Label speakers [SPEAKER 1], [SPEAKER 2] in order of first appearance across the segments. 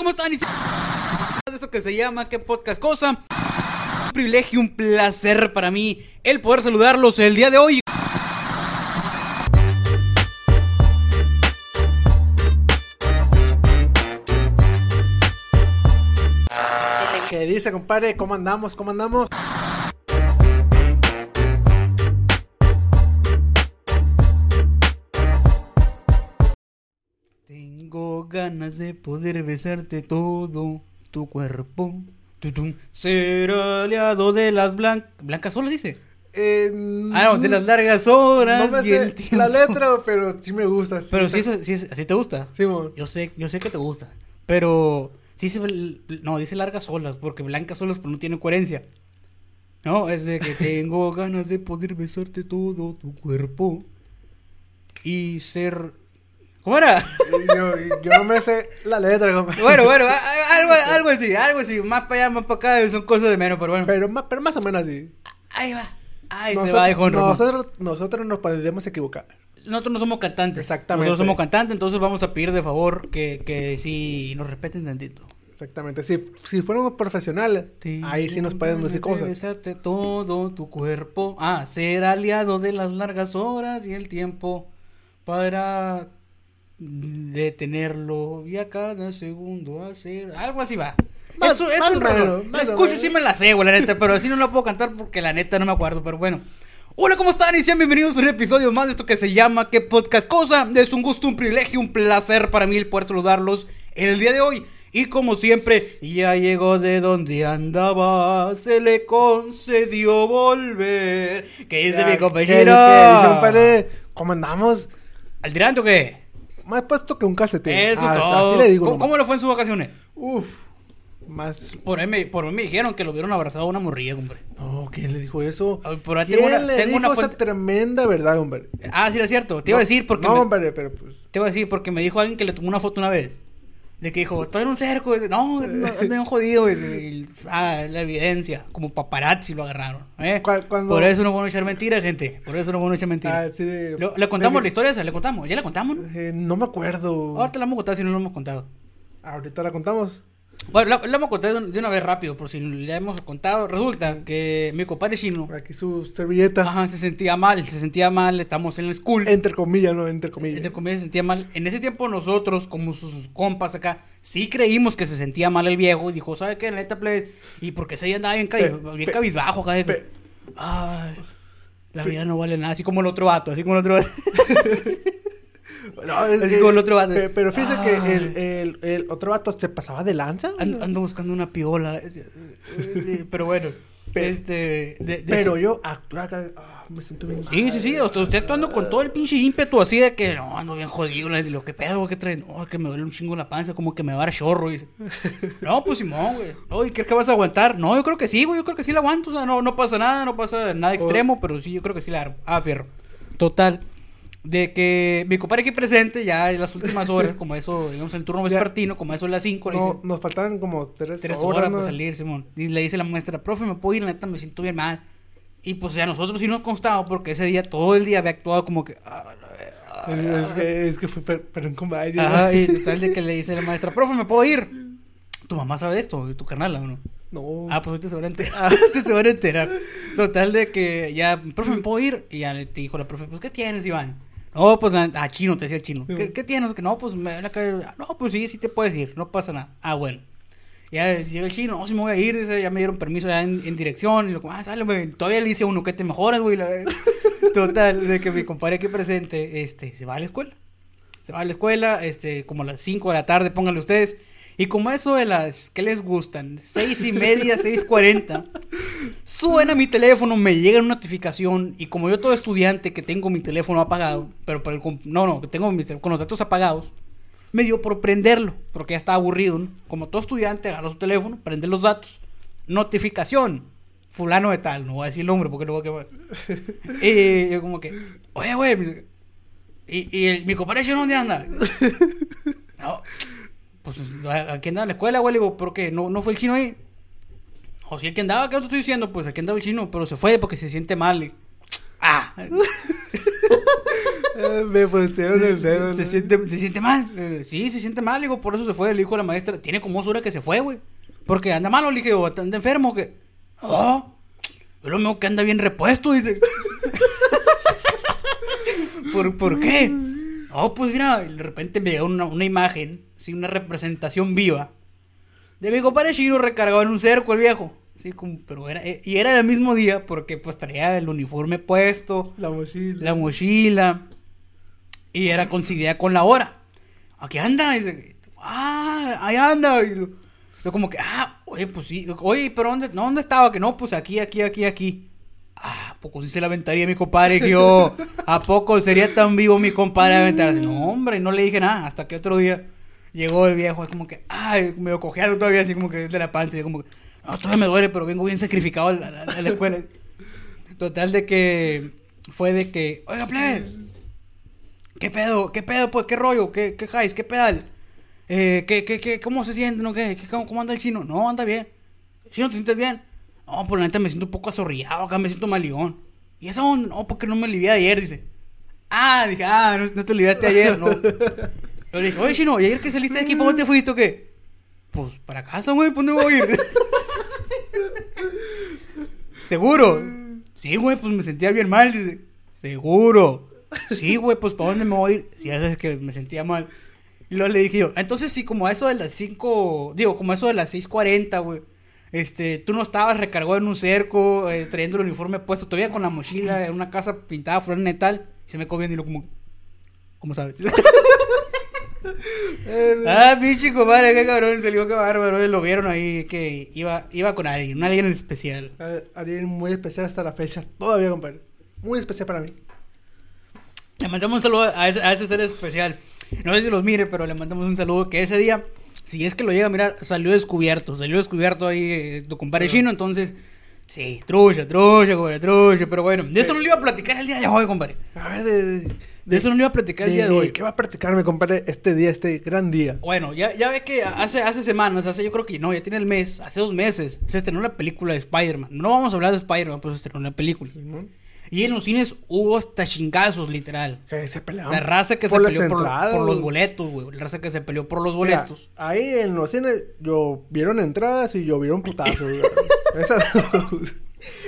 [SPEAKER 1] ¿cómo están? Y esto que se llama ¿Qué podcast cosa? Un privilegio, un placer para mí el poder saludarlos el día de hoy.
[SPEAKER 2] ¿Qué dice, compadre? ¿Cómo andamos? ¿Cómo andamos?
[SPEAKER 1] Ganas de poder besarte todo tu cuerpo. Tutum. Ser aliado de las blancas. ¿Blancas solo dice?
[SPEAKER 2] Eh,
[SPEAKER 1] Ah, no, de las largas horas.
[SPEAKER 2] No me
[SPEAKER 1] y el
[SPEAKER 2] sé la letra, pero sí me gusta.
[SPEAKER 1] Pero sí, es- sí, es- así te gusta.
[SPEAKER 2] Sí.
[SPEAKER 1] Yo sé, yo sé que te gusta. Pero sí se no, dice largas olas, porque blancas olas pero no tiene coherencia. No, es de que tengo ganas de poder besarte todo tu cuerpo y ser ¿Cómo era?
[SPEAKER 2] Yo, yo no me sé la letra, compadre.
[SPEAKER 1] Bueno, bueno, algo, algo así, algo así, más para allá, más para acá, son cosas de menos, pero bueno.
[SPEAKER 2] Pero, pero más o menos así.
[SPEAKER 1] Ahí va. Ahí se va, hijo de Roma.
[SPEAKER 2] nosotros, nosotros nos podemos equivocar.
[SPEAKER 1] Nosotros no somos cantantes.
[SPEAKER 2] Exactamente.
[SPEAKER 1] Nosotros somos cantantes, entonces vamos a pedir de favor que, que sí nos respeten tantito.
[SPEAKER 2] Exactamente. Si, si fuéramos profesionales, ahí sí nos pueden decir cosas.
[SPEAKER 1] besarte todo tu cuerpo. Ah, ser aliado de las largas horas y el tiempo para detenerlo y a cada segundo hacer algo así va.
[SPEAKER 2] Más-
[SPEAKER 1] eso, eso
[SPEAKER 2] más
[SPEAKER 1] es raro. La escucho
[SPEAKER 2] menos.
[SPEAKER 1] sí me la sé, güey, la neta, pero así no la puedo cantar porque la neta no me acuerdo, pero bueno. Hola, ¿cómo están? Y sean bienvenidos a un episodio más de esto que se llama ¿Qué podcast cosa? Es un gusto, un privilegio, un placer para mí el poder saludarlos el día de hoy. Y como siempre, ya llegó de donde andaba, se le concedió volver. ¿Qué dice
[SPEAKER 2] Ya,
[SPEAKER 1] mi
[SPEAKER 2] ¿qué-
[SPEAKER 1] compañero?
[SPEAKER 2] qué dice, compadre? ¿Cómo andamos?
[SPEAKER 1] ¿Al tirante o qué?
[SPEAKER 2] Más puesto que un calcetín.
[SPEAKER 1] Eso
[SPEAKER 2] Ah,
[SPEAKER 1] es todo.
[SPEAKER 2] Así le digo.
[SPEAKER 1] ¿Cómo,
[SPEAKER 2] nomás.
[SPEAKER 1] cómo le fue en sus vacaciones?
[SPEAKER 2] Uf. Más.
[SPEAKER 1] Por ahí, me, por ahí me dijeron que lo vieron abrazado a una morrilla, hombre.
[SPEAKER 2] No, ¿quién le dijo eso?
[SPEAKER 1] Ay, por ahí
[SPEAKER 2] ¿Quién
[SPEAKER 1] tengo una-
[SPEAKER 2] le
[SPEAKER 1] tengo
[SPEAKER 2] dijo
[SPEAKER 1] una
[SPEAKER 2] esa
[SPEAKER 1] fuente-
[SPEAKER 2] tremenda verdad, hombre?
[SPEAKER 1] Ah, sí, es cierto. Te iba a decir porque
[SPEAKER 2] No,
[SPEAKER 1] me-
[SPEAKER 2] hombre, pero pues...
[SPEAKER 1] Te voy a decir porque me dijo alguien que le tomó una foto una vez. De que dijo, estoy en un cerco. y- No, no, un jodido. y- y- ah, la evidencia. Como paparazzi lo agarraron. ¿eh?
[SPEAKER 2] Cuando-
[SPEAKER 1] Por eso no bueno echar mentiras, gente. Por eso no bueno echar
[SPEAKER 2] Ah,
[SPEAKER 1] mentiras.
[SPEAKER 2] sí, de-
[SPEAKER 1] Lo- ¿Le contamos
[SPEAKER 2] de-
[SPEAKER 1] la historia esa? ¿Le contamos? ¿Ya la contamos? no?
[SPEAKER 2] Eh, no me acuerdo.
[SPEAKER 1] Ahorita la vamos a contar si no la hemos contado.
[SPEAKER 2] Ahorita la contamos.
[SPEAKER 1] Bueno, la, la vamos a contar de un- de una vez rápido, por si la hemos contado. Resulta que mi compadre chino,
[SPEAKER 2] Por aquí su servilleta.
[SPEAKER 1] ajá, se sentía mal, se sentía mal, estamos en el school.
[SPEAKER 2] Entre comillas, ¿no? Entre comillas.
[SPEAKER 1] Entre comillas se sentía mal. En ese tiempo nosotros, como sus compas acá, sí creímos que se sentía mal el viejo. Y dijo, ¿sabe qué? La neta, plebes. Y porque se andaba bien, cabi-
[SPEAKER 2] Pe-
[SPEAKER 1] bien
[SPEAKER 2] pe-
[SPEAKER 1] cabizbajo acá.
[SPEAKER 2] pe-
[SPEAKER 1] Ay, la vida no vale nada. Así como el otro vato, así como el otro vato.
[SPEAKER 2] No, es
[SPEAKER 1] Así
[SPEAKER 2] que-
[SPEAKER 1] como el otro vato.
[SPEAKER 2] pe- Pero fíjese que el, el, el otro vato se pasaba de lanza.
[SPEAKER 1] Ando, ando buscando una piola. eh, eh, Pero bueno, este... de- de-
[SPEAKER 2] Pero yo actué acá. ah, me siento bien.
[SPEAKER 1] Sí, sí, sí, sea, usted actuando con todo el pinche ímpetu así de que no, ando bien jodido, lo que pedo, que trae, no, que me duele un chingo la panza, como que me va a dar chorro. No, pues Simón, güey. Oye, ¿crees que vas a aguantar? No, yo creo que sí, güey, yo creo que sí la aguanto, o sea, no, no pasa nada, no pasa nada extremo, pero sí, yo creo que sí la armo. Ah, fierro. Total. De que mi compadre aquí presente, ya en las últimas horas, como eso, digamos, el turno vespertino, como eso de las 5, le dice,
[SPEAKER 2] No, nos faltaban como tres,
[SPEAKER 1] tres
[SPEAKER 2] horas.
[SPEAKER 1] horas
[SPEAKER 2] ¿no?
[SPEAKER 1] para salir, Simón. Y le dice la maestra, profe, ¿me puedo ir? La neta, me siento bien mal. Y pues ya nosotros sí nos constaba porque ese día, todo el día había actuado como que... "Ah, la verga".
[SPEAKER 2] Es, que, es que fue per- pero un
[SPEAKER 1] y total de que le dice la maestra, profe, ¿me puedo ir? Tu mamá sabe esto, tu carnal, ¿o no?
[SPEAKER 2] No.
[SPEAKER 1] Ah, pues ahorita se van a enterar. Ahorita se van a enterar. Total de que ya, profe, ¿me puedo ir? Y ya le te dijo la profe, pues, ¿qué tienes, Iván? No, pues, ah, chino, te decía chino. ¿Qué, qué tienes? Que no, pues, me van a caer. Ah, No, pues sí, sí te puedes ir, no pasa nada. Ah, bueno. Ya llega el chino, no, si me voy a ir, ya me dieron permiso ya en, en dirección. Y lo ah, sale, güey. Todavía le dice a uno que te mejoras, güey. la. Total, de que mi compadre aquí presente, este, se va a la escuela. Se va a la escuela, este, como a las 5 de la tarde, pónganle ustedes. Y como eso de las que les gustan, seis y media, 6.40, suena mi teléfono, me llega una notificación. Y como yo todo estudiante que tengo mi teléfono apagado, pero comp- no, no, que tengo mis, con los datos apagados, me dio por prenderlo, porque ya estaba aburrido. ¿no? Como todo estudiante, agarra su teléfono, prende los datos, notificación, fulano de tal, no voy a decir el nombre porque lo voy a quemar. y yo como que, oye, güey, ¿y, y el- mi compadre dónde anda? no, pues aquí andaba en la escuela, güey, le digo, ¿pero qué? ¿No, no fue el chino ahí? O si aquí andaba, ¿qué te estoy diciendo? Pues aquí andaba el chino, pero se fue porque se siente mal. le- Ah,
[SPEAKER 2] me pusieron el dedo.
[SPEAKER 1] Se,
[SPEAKER 2] ¿no?
[SPEAKER 1] siente, se siente mal. Eh, sí, se siente mal. Digo, por eso se fue. Le dijo a la maestra. Tiene como dos horas que se fue, güey. Porque anda malo. Le dije, o anda enfermo. que Oh, yo lo mismo que anda bien repuesto. Dice. ¿Por, ¿Por qué? No, pues mira. y de repente me llegó una, una imagen. Sí, una representación viva. De mi compadre Shiro recargado en un cerco, el viejo. Sí, como, pero era, eh, y era el mismo día porque pues traía el uniforme puesto,
[SPEAKER 2] La mochila.
[SPEAKER 1] la mochila. Y era coincidía con la hora. Aquí anda. Y dice, ah, ahí anda. Y lo- yo como que, ah, oye, pues sí. Oye, pero ¿dónde, no, ¿dónde estaba? Que no, pues aquí, aquí, aquí, aquí. Ah, ¿a poco sí se la aventaría mi compadre? Dije yo, ¿a poco sería tan vivo mi compadre aventarse? No, hombre, no le dije nada. Hasta que otro día llegó el viejo, es como que, ay, me cojeando todavía, así como que de la panza. Y como que, no, todavía me duele, pero vengo bien sacrificado a la, la- escuela. Total de que fue de que, oiga, plebe, ¿qué pedo? ¿Qué pedo, pues? ¿Qué rollo? ¿Qué, qué jais? ¿Qué pedal? Eh, ¿qué, qué, qué, ¿Cómo se siente? ¿No? ¿Qué, cómo, cómo anda el chino? No, anda bien. ¿Chino, te sientes bien? No, por la neta me siento un poco azorrillado, acá me siento malión. ¿Y eso? No, porque no me alivié ayer, dice. Ah, dije, ah, no, no te aliviaste ayer, no. Yo le dije, oye, chino, ¿y ayer que saliste de aquí, para dónde te fuiste o qué? Pues para casa, güey, ¿para dónde voy a ir? ¿Seguro? Sí, güey, pues me sentía bien mal, dice. ¿Seguro? Sí, güey, pues ¿para dónde me voy a ir? Sí, es que me sentía mal. Y luego le dije yo, entonces sí, como a eso de las 5, digo, como a eso de las 6.40, güey. Este, tú no estabas recargado en un cerco, eh, trayendo el uniforme puesto, todavía con la mochila en una casa pintada flor metal. Y se me comiendo y lo como, ¿cómo sabes?
[SPEAKER 2] Eh,
[SPEAKER 1] ah, pinche compadre, qué cabrón, salió qué bárbaro. Lo vieron ahí que iba, iba con alguien, un alguien en especial.
[SPEAKER 2] eh, Alguien muy especial hasta la fecha. Todavía, compadre. Muy especial para mí.
[SPEAKER 1] Le mandamos un saludo a ese, a ese ser especial. No sé si los mire, pero le mandamos un saludo que ese día, si es que lo llega a mirar, salió descubierto. Salió descubierto ahí eh, tu compadre chino, entonces, sí, trucha, trucha, compadre, trucha. Pero bueno, de eso no le iba a platicar el día de hoy, compadre.
[SPEAKER 2] A ver, de, de,
[SPEAKER 1] De eso no iba a platicar el día de hoy.
[SPEAKER 2] ¿Qué va a practicarme, compadre, este día, este gran día?
[SPEAKER 1] Bueno, ya, ya ve que hace, hace semanas, hace yo creo que no, ya tiene el mes, hace dos meses, se estrenó la película de Spider-Man. No vamos a hablar de Spider-Man, pero se estrenó la película.
[SPEAKER 2] ¿no?
[SPEAKER 1] Y en los cines hubo hasta chingazos, literal.
[SPEAKER 2] Que se peleaban.
[SPEAKER 1] La raza que
[SPEAKER 2] por
[SPEAKER 1] se peleó por, por los boletos, güey. La raza que se peleó por los
[SPEAKER 2] Mira,
[SPEAKER 1] boletos.
[SPEAKER 2] ahí en los cines llovieron entradas y llovieron putazos. güey. Esas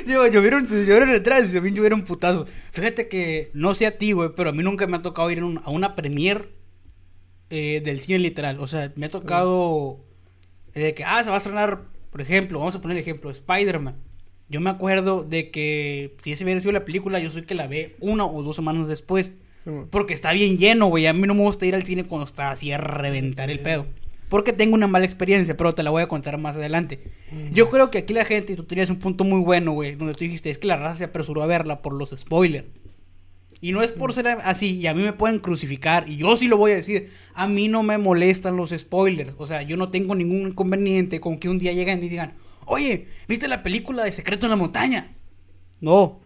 [SPEAKER 1] llovieron, llovieron detrás y también llovieron putazos. Fíjate que, no sé a ti, güey, pero a mí nunca me ha tocado ir un- a una premiere eh, del cine literal. O sea, me ha tocado eh, de que, ah, se va a estrenar, por ejemplo, vamos a poner el ejemplo, Spider-Man. Yo me acuerdo de que si ese hubiera sido la película, yo soy que la ve una o dos semanas después. Porque está bien lleno, güey. A mí no me gusta ir al cine cuando está así a reventar el pedo. Porque tengo una mala experiencia, pero te la voy a contar más adelante. Yo creo que aquí la gente, y tú tenías un punto muy bueno, güey, donde tú dijiste, es que la raza se apresuró a verla por los spoilers. Y no es por ser así, y a mí me pueden crucificar, y yo sí lo voy a decir, a mí no me molestan los spoilers. O sea, yo no tengo ningún inconveniente con que un día lleguen y digan, oye, ¿viste la película de Secreto en la Montaña? No,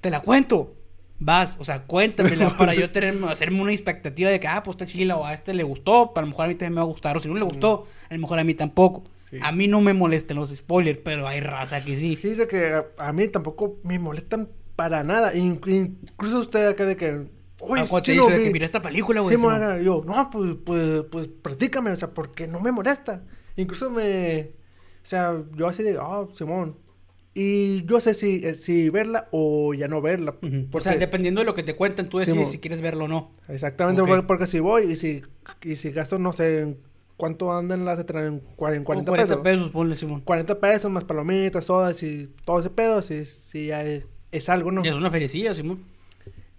[SPEAKER 1] te la cuento. Vas, o sea, cuéntamela para yo tener, hacerme una expectativa de que, ah, pues está chila, o a este le gustó, a lo mejor a mí también me va a gustar, o si no le gustó, a lo mejor a mí tampoco.
[SPEAKER 2] Sí.
[SPEAKER 1] A mí no me molestan los spoilers, pero hay raza que sí.
[SPEAKER 2] Dice que a, mí tampoco me molestan para nada. In- incluso usted acá de que.
[SPEAKER 1] Ah, cuando te
[SPEAKER 2] chino,
[SPEAKER 1] dice que mira esta película, güey.
[SPEAKER 2] Sí,
[SPEAKER 1] no.
[SPEAKER 2] yo, no, pues, pues, pues, platícame, o sea, porque no me molesta. Incluso me, o sea, yo así de, ah, Simón. Y yo sé si, eh, si verla o ya no verla.
[SPEAKER 1] O sea, dependiendo de lo que te cuentan, tú decides si quieres verlo o no.
[SPEAKER 2] Exactamente,
[SPEAKER 1] Ok.
[SPEAKER 2] porque, si voy y si, y si gasto, no sé, en cuánto andan las entradas, en cua- en 40,
[SPEAKER 1] O 40
[SPEAKER 2] pesos.
[SPEAKER 1] pesos, ponle, Simón.
[SPEAKER 2] 40 pesos más palomitas, sodas y todo ese pedo, si, si ya es, es algo, ¿no?
[SPEAKER 1] Ya es una feriecilla, Simón.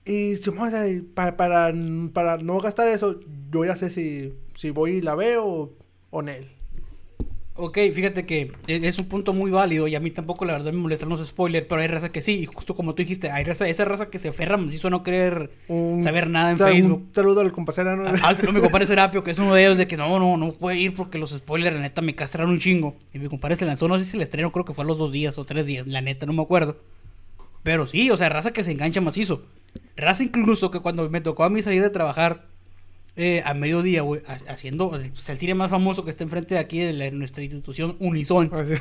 [SPEAKER 2] Y Simón, o sea, y para, para, para no gastar eso, yo ya sé si, si voy y la veo o, o Nel.
[SPEAKER 1] Ok, fíjate que e- es un punto muy válido y a mí tampoco la verdad me molestan los spoilers, pero hay raza que sí, y justo como tú dijiste, hay raza, esa raza que se aferra macizo a no querer
[SPEAKER 2] Un-
[SPEAKER 1] saber nada en Facebook.
[SPEAKER 2] Un saludo al compasera, ¿no?
[SPEAKER 1] Ah, se lo mi compadre Serapio, que es uno de ellos de que no, no, no puede ir porque los spoilers, la neta, me castraron un chingo. Y mi compadre se lanzó, no sé si el estreno, creo que fue a los dos días o tres días, la neta, no me acuerdo. Pero sí, o sea, raza que se engancha macizo. Raza incluso que cuando me tocó a mí salir de trabajar, eh, a mediodía, güey, ha- haciendo el cine más famoso que está enfrente de aquí de la- nuestra institución, Unison.
[SPEAKER 2] Así,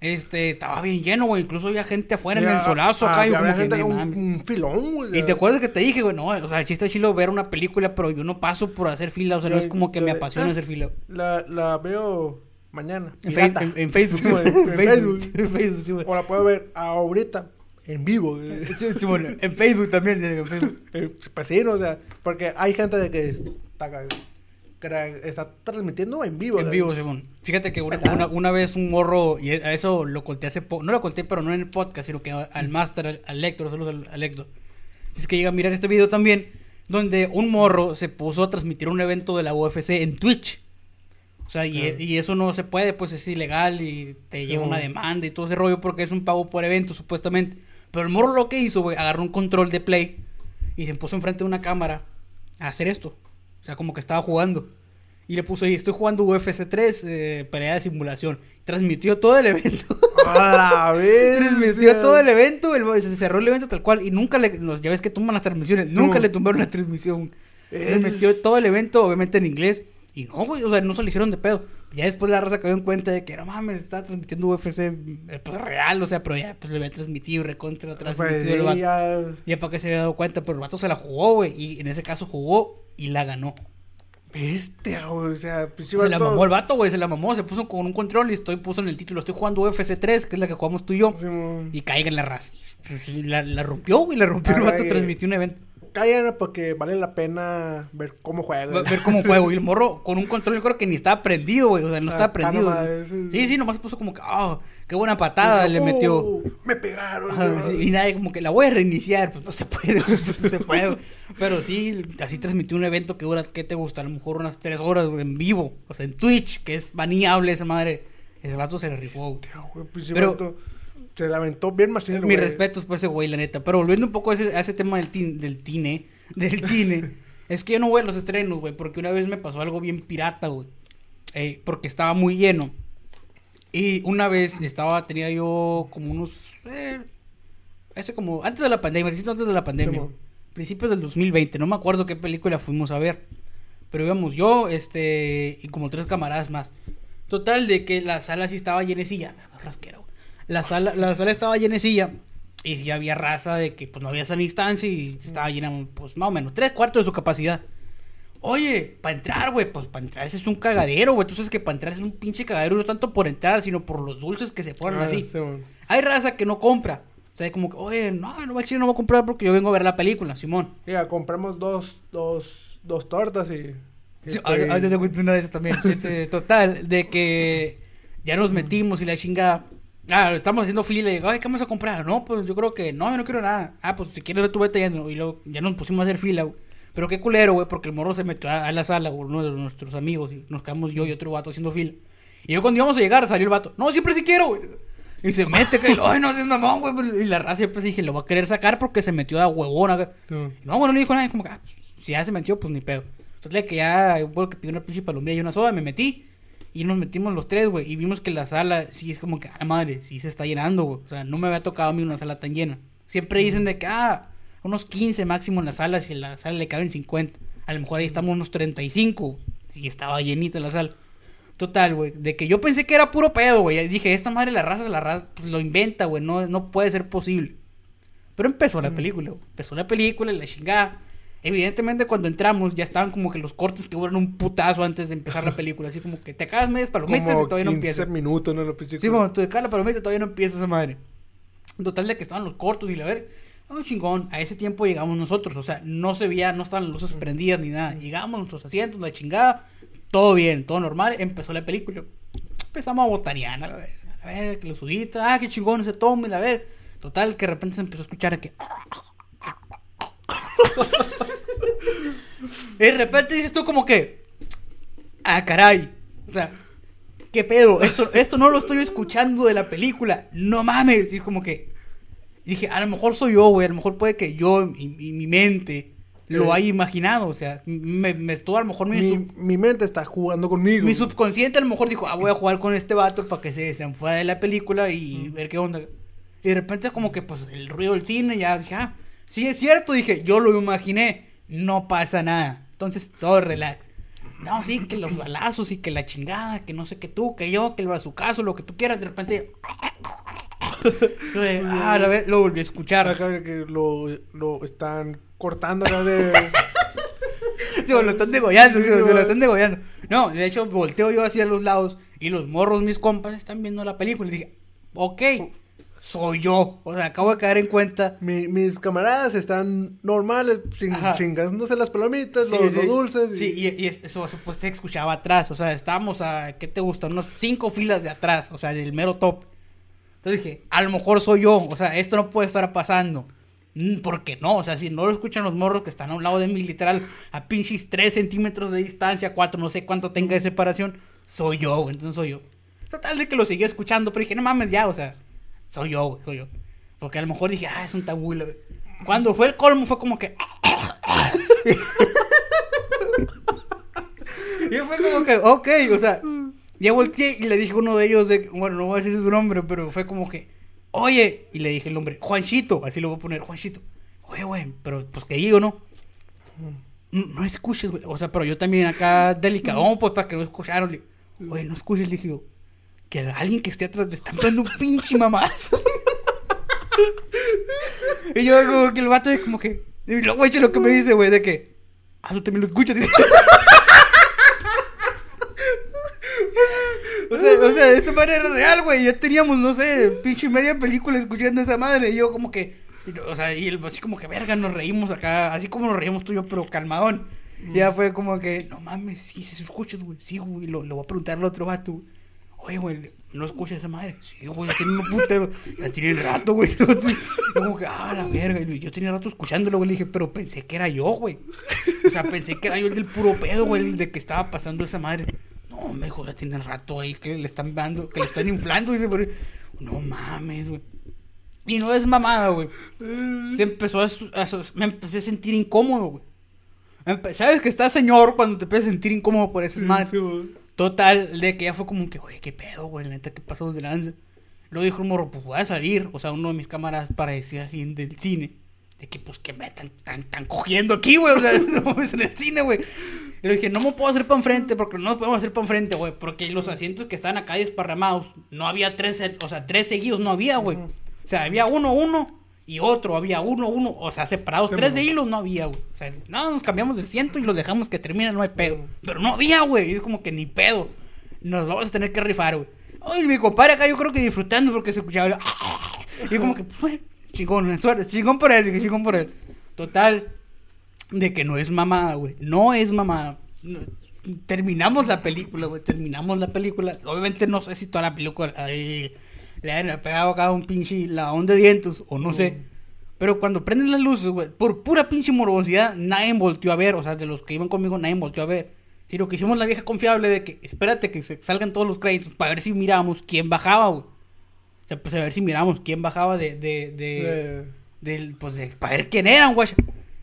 [SPEAKER 1] Este, estaba bien lleno, güey. Incluso había gente afuera en el solazo
[SPEAKER 2] ah,
[SPEAKER 1] acá. y como que,
[SPEAKER 2] gente
[SPEAKER 1] "No
[SPEAKER 2] con
[SPEAKER 1] mames".
[SPEAKER 2] un, un filón, güey.
[SPEAKER 1] Y te acuerdas que te dije, güey, no, o sea, el chiste es chilo ver una película, pero yo no paso por hacer fila, o sea, no es como que
[SPEAKER 2] yo
[SPEAKER 1] me apasiona
[SPEAKER 2] ah.
[SPEAKER 1] hacer fila.
[SPEAKER 2] La, la veo mañana.
[SPEAKER 1] En. Fe- en- en Facebook,
[SPEAKER 2] Sí, güey,
[SPEAKER 1] en Facebook, en Facebook, sí, güey.
[SPEAKER 2] O la puedo ver ahorita en vivo. güey.
[SPEAKER 1] Sí, sí, bueno, en Facebook también, en Facebook.
[SPEAKER 2] Eh, Pues sí, no, o sea, porque hay gente de que está, transmitiendo en vivo.
[SPEAKER 1] En vivo, según. Fíjate que una, una- una vez un morro, y a eso lo conté hace poco, no lo conté, pero no en el podcast, sino que al máster, al, al Héctor, saludos al, al Héctor. Es que llega a mirar este video también, donde un morro se puso a transmitir un evento de la UFC en Twitch. O sea, y, y eso no se puede, pues es ilegal y te lleva una demanda y todo ese rollo porque es un pago por evento, supuestamente. Pero el morro lo que hizo, güey, agarró un control de play y se puso enfrente de una cámara a hacer esto. O sea, como que estaba jugando. Y le puso ahí, estoy jugando UFC 3, eh, pelea de simulación. Transmitió todo el evento.
[SPEAKER 2] A la vez.
[SPEAKER 1] Transmitió todo el evento, el- se cerró el evento tal cual. Y nunca le, los- ya ves que tumban las transmisiones,
[SPEAKER 2] No.
[SPEAKER 1] nunca le tumbaron la transmisión.
[SPEAKER 2] Es-
[SPEAKER 1] Transmitió todo el evento, obviamente en inglés. Y no, güey, o sea, no se le hicieron de pedo. Ya después la raza cayó en cuenta de que no mames, está transmitiendo UFC eh, pues, real, o sea, pero ya pues lo había transmitido, recontra
[SPEAKER 2] Pues,
[SPEAKER 1] transmitido vato.
[SPEAKER 2] ya-
[SPEAKER 1] Ya para que se había dado cuenta, pero el vato se la jugó, güey. Y en ese caso jugó y la ganó.
[SPEAKER 2] Güey. O sea, pues,
[SPEAKER 1] Se la mamó el vato, güey, se la mamó, se puso con un control y estoy puso en el título, estoy jugando UFC 3, que es la que jugamos tú y yo.
[SPEAKER 2] Sí.
[SPEAKER 1] Y caiga en la raza. Pues, La, la rompió, güey, la rompió el
[SPEAKER 2] Ah,
[SPEAKER 1] vato, transmitió un evento.
[SPEAKER 2] Callan porque vale la pena ver cómo juega.
[SPEAKER 1] Ver cómo juego. Y el morro con un control, yo creo que ni estaba prendido, güey. O sea, no
[SPEAKER 2] Ah,
[SPEAKER 1] estaba
[SPEAKER 2] está
[SPEAKER 1] prendido. güey.
[SPEAKER 2] sí.
[SPEAKER 1] Sí, nomás se puso como que, ah, qué buena patada le metió.
[SPEAKER 2] "Oh, me pegaron.
[SPEAKER 1] Y nadie como que la voy a reiniciar, pues no se puede, pues, no se puede. Pero sí, así transmitió un evento que dura, ¿qué te gusta? A lo mejor unas tres horas güey, en vivo, o sea, en Twitch, que es baneable esa madre. Ese vato se le rifó. güey.
[SPEAKER 2] Tío, güey, pues,
[SPEAKER 1] Pero-
[SPEAKER 2] vato, se la aventó bien machín,
[SPEAKER 1] Mis respetos por ese güey, la neta. Pero volviendo un poco a ese, a ese tema del, tin- del tine, del cine, es que yo no voy a los estrenos, güey, porque una vez me pasó algo bien pirata, güey. Eh, porque estaba muy lleno. Y una vez estaba, tenía yo como unos. Eh, ese como. Antes de la pandemia, antes de la pandemia. Principios del 2020, no me acuerdo qué película fuimos a ver. Pero íbamos yo, este. Y como tres camaradas más. Total, de que la sala sí estaba llenecilla. Me rasquero. La sala, la sala estaba llenecilla. Y sí había raza de que pues no había sana instancia y estaba llena, pues más o menos, tres cuartos de su capacidad. Oye, para entrar, güey, pues para entrar ese es un cagadero, güey. Tú sabes que para entrar es un pinche cagadero, no tanto por entrar, sino por los dulces que se ponen
[SPEAKER 2] Ah,
[SPEAKER 1] así.
[SPEAKER 2] sí.
[SPEAKER 1] Hay raza que no compra. O sea, como que, oye, no, no va a no voy a comprar porque yo vengo a ver la película, Simón.
[SPEAKER 2] Mira, compramos dos, dos, dos tortas y...
[SPEAKER 1] Sí,
[SPEAKER 2] este,
[SPEAKER 1] ahorita te cuento una de esas también. Este, total, de que ya nos metimos y la chingada. Ah, estamos haciendo fila y digo, ay, ¿qué vamos a comprar? No, pues yo creo que no, yo no quiero nada. Ah, pues si quieres tú vete. Y luego ya nos pusimos a hacer fila, güey. Pero qué culero, güey, porque el morro se metió a, a la sala, güey, uno de nuestros amigos, y nos quedamos yo y otro vato haciendo fila. Y yo cuando íbamos a llegar salió el vato, no, siempre sí quiero, güey. Y se mete, que, ay, no, es mamón, güey. Y la raza siempre dije, lo voy a querer sacar porque se metió a huevón acá.
[SPEAKER 2] no.
[SPEAKER 1] No, bueno, no le dijo nada, como que, ah, si ya se metió, pues ni pedo. Entonces, que ya, un que pidió una pinche palomilla y una soda, me metí. Y nos metimos los tres, güey. Y vimos que la sala, sí es como que, a la madre, sí se está llenando, güey. O sea, no me había tocado a mí una sala tan llena. Siempre dicen de que, ah, unos 15 máximo en la sala, si en la sala le caben 50. A lo mejor ahí estamos unos 35. Si estaba llenita la sala. Total, güey. De que yo pensé que era puro pedo, güey. Y Dije, esta madre la raza, la raza, pues lo inventa, güey. No, no puede ser posible. Pero empezó la película, güey. Empezó la película y la chingada. Evidentemente, cuando entramos, ya estaban como que los cortes que duran un putazo antes de empezar la película. Así como que te acabas medias palomitas
[SPEAKER 2] Como
[SPEAKER 1] y todavía no
[SPEAKER 2] 15
[SPEAKER 1] empieza.
[SPEAKER 2] minutos, ¿no? Lo pinche
[SPEAKER 1] Sí, bueno, te acabas la palomita y todavía no empieza esa madre. Total de que estaban los cortos y la ver. Oh, chingón. A ese tiempo llegamos nosotros. O sea, no se veía, no estaban las luces prendidas ni nada. Llegamos, nuestros asientos, la chingada. Todo bien, todo normal. Empezó la película. Empezamos a botanear, a ver, a ver, que los suditos, ah, qué chingón ese tome, a ver. Total, que de repente se empezó a escuchar que. Y de repente dices tú como que. Ah, caray. O sea, ¿qué pedo? Esto, esto no lo estoy escuchando de la película. No mames. Y es como que. dije, a lo mejor soy yo, güey. A lo mejor puede que yo y, y mi mente lo haya imaginado. O sea, me, me estuvo a lo mejor mi,
[SPEAKER 2] Mi,
[SPEAKER 1] sub-
[SPEAKER 2] mi mente está jugando conmigo.
[SPEAKER 1] mi subconsciente a lo mejor dijo, ah, voy a jugar con este vato para que se desenfuera de la película y ver qué onda. Y de repente como que pues el ruido del cine ya dije, ah, sí es cierto, dije, yo lo imaginé, no pasa nada. Entonces, todo relax. No, sí, que los balazos y que la chingada, que no sé qué tú, que yo, que el bazucazo, lo que tú quieras, de repente. ah, la vez lo volví a escuchar.
[SPEAKER 2] Acá que lo, lo están cortando acá de...
[SPEAKER 1] Sí, lo están degollando, sí, lo están degollando. No, de hecho, volteo yo hacia los lados y los morros, mis compas, están viendo la película. Y dije, ok, soy yo. O sea, acabo de caer en cuenta.
[SPEAKER 2] Mi- mis camaradas están normales, ching- chingándose las palomitas,
[SPEAKER 1] Sí,
[SPEAKER 2] los,
[SPEAKER 1] sí.
[SPEAKER 2] los dulces. y-
[SPEAKER 1] Sí, y, y es- eso pues, se escuchaba atrás. O sea, estábamos a, ¿qué te gusta? Unos cinco filas de atrás. O sea, del mero top. Entonces dije, a lo mejor soy yo. O sea, esto no puede estar pasando. Mm, ¿Por qué no? O sea, si no lo escuchan los morros que están a un lado de mí, literal, a pinches 3 centímetros de distancia, 4, no sé cuánto tenga de separación, soy yo. Entonces soy yo. Total de que lo seguía escuchando, pero dije, no mames, ya, o sea, soy yo, güey, soy yo. Porque a lo mejor dije, ah, es un tabú. y la- Cuando fue el colmo, fue como que. y fue como que, ok, o sea, ya volteé y le dije a uno de ellos, de, bueno, no voy a decir su nombre, pero fue como que, oye, y le dije el nombre, Juanchito, así lo voy a poner, Juanchito. Oye, güey, pero pues que digo, ¿no? No, escuches, güey. O sea, pero yo también acá delicadón, pues para que no escucharon. Oye, no escuches, le dije. Que alguien que esté atrás me está dando un pinche mamazo. y yo como que el vato es como que... Y luego, güey, lo que me dice, güey, de que... Ah, tú también lo escuchas. o sea, o sea, esa madre era real, güey. Ya teníamos, no sé, pinche media película escuchando esa madre. Y yo como que... y O sea, y el, así como que, verga, nos reímos acá. Así como nos reímos tú y yo, pero calmadón. Y ya fue como que, no mames, sí, se escuchas, güey. Sí, güey. Lo, lo voy a preguntar al otro vato, güey. Oye, güey, ¿no escuchas esa madre? Sí, güey, tiene un putero. Ya tiene rato, güey. Yo como que, ah, la verga. Y yo tenía rato escuchándolo, güey. Le dije, pero pensé que era yo, güey. O sea, pensé que era yo el del puro pedo, güey, el de que estestaba pasando esa madre. No, me dijo, ya tiene rato ahí que le están dando, que le están inflando. Dice, pero, no mames, güey. Y no es mamada, güey. Se empezó a, me empecé a sentir incómodo, güey. ¿Sabes que estás señor cuando te empiezas a sentir incómodo por esas madres?
[SPEAKER 2] Sí, güey.
[SPEAKER 1] Total, de que ya fue como que, güey, qué pedo, güey, neta, qué pasó de lanza. Luego dijo el morro, pues voy a salir, o sea, uno de mis cámaras para decir a alguien del cine, de que pues que me están tan, tan cogiendo aquí, güey, o sea, no en el cine, güey. Y le dije, no me puedo hacer para enfrente, porque no nos podemos hacer para enfrente, güey, porque los asientos que estaban acá desparramados, no había tres, o sea, tres seguidos, no había, güey. O sea, había uno, uno, y otro, había uno, uno, o sea, separados,
[SPEAKER 2] Sí,
[SPEAKER 1] tres de hilos no había, güey. O sea, no, nos cambiamos de asiento y los dejamos que terminen, no hay pedo. Pero no había, güey, es como que ni pedo. Nos vamos a tener que rifar, güey. Ay, mi compadre acá yo creo que disfrutando porque se escuchaba el... Y como que, pues, chingón, suerte, chingón por él, dije, chingón por él. Total, de que no es mamada, güey. No es mamada. No- terminamos la película, güey. Terminamos la película. Obviamente no sé si toda la película ahí le han pegado acá un pinche lavón de dientes o no sé. Pero cuando prenden las luces, güey, por pura pinche morbosidad, nadie volteó a ver. O sea, de los que iban conmigo, nadie volteó a ver. Sino que hicimos la vieja confiable de que espérate que se salgan todos los créditos para ver si miramos quién bajaba, güey. O sea, pues a ver si miramos quién bajaba de, de, de, del, pues de, para ver quién eran, güey.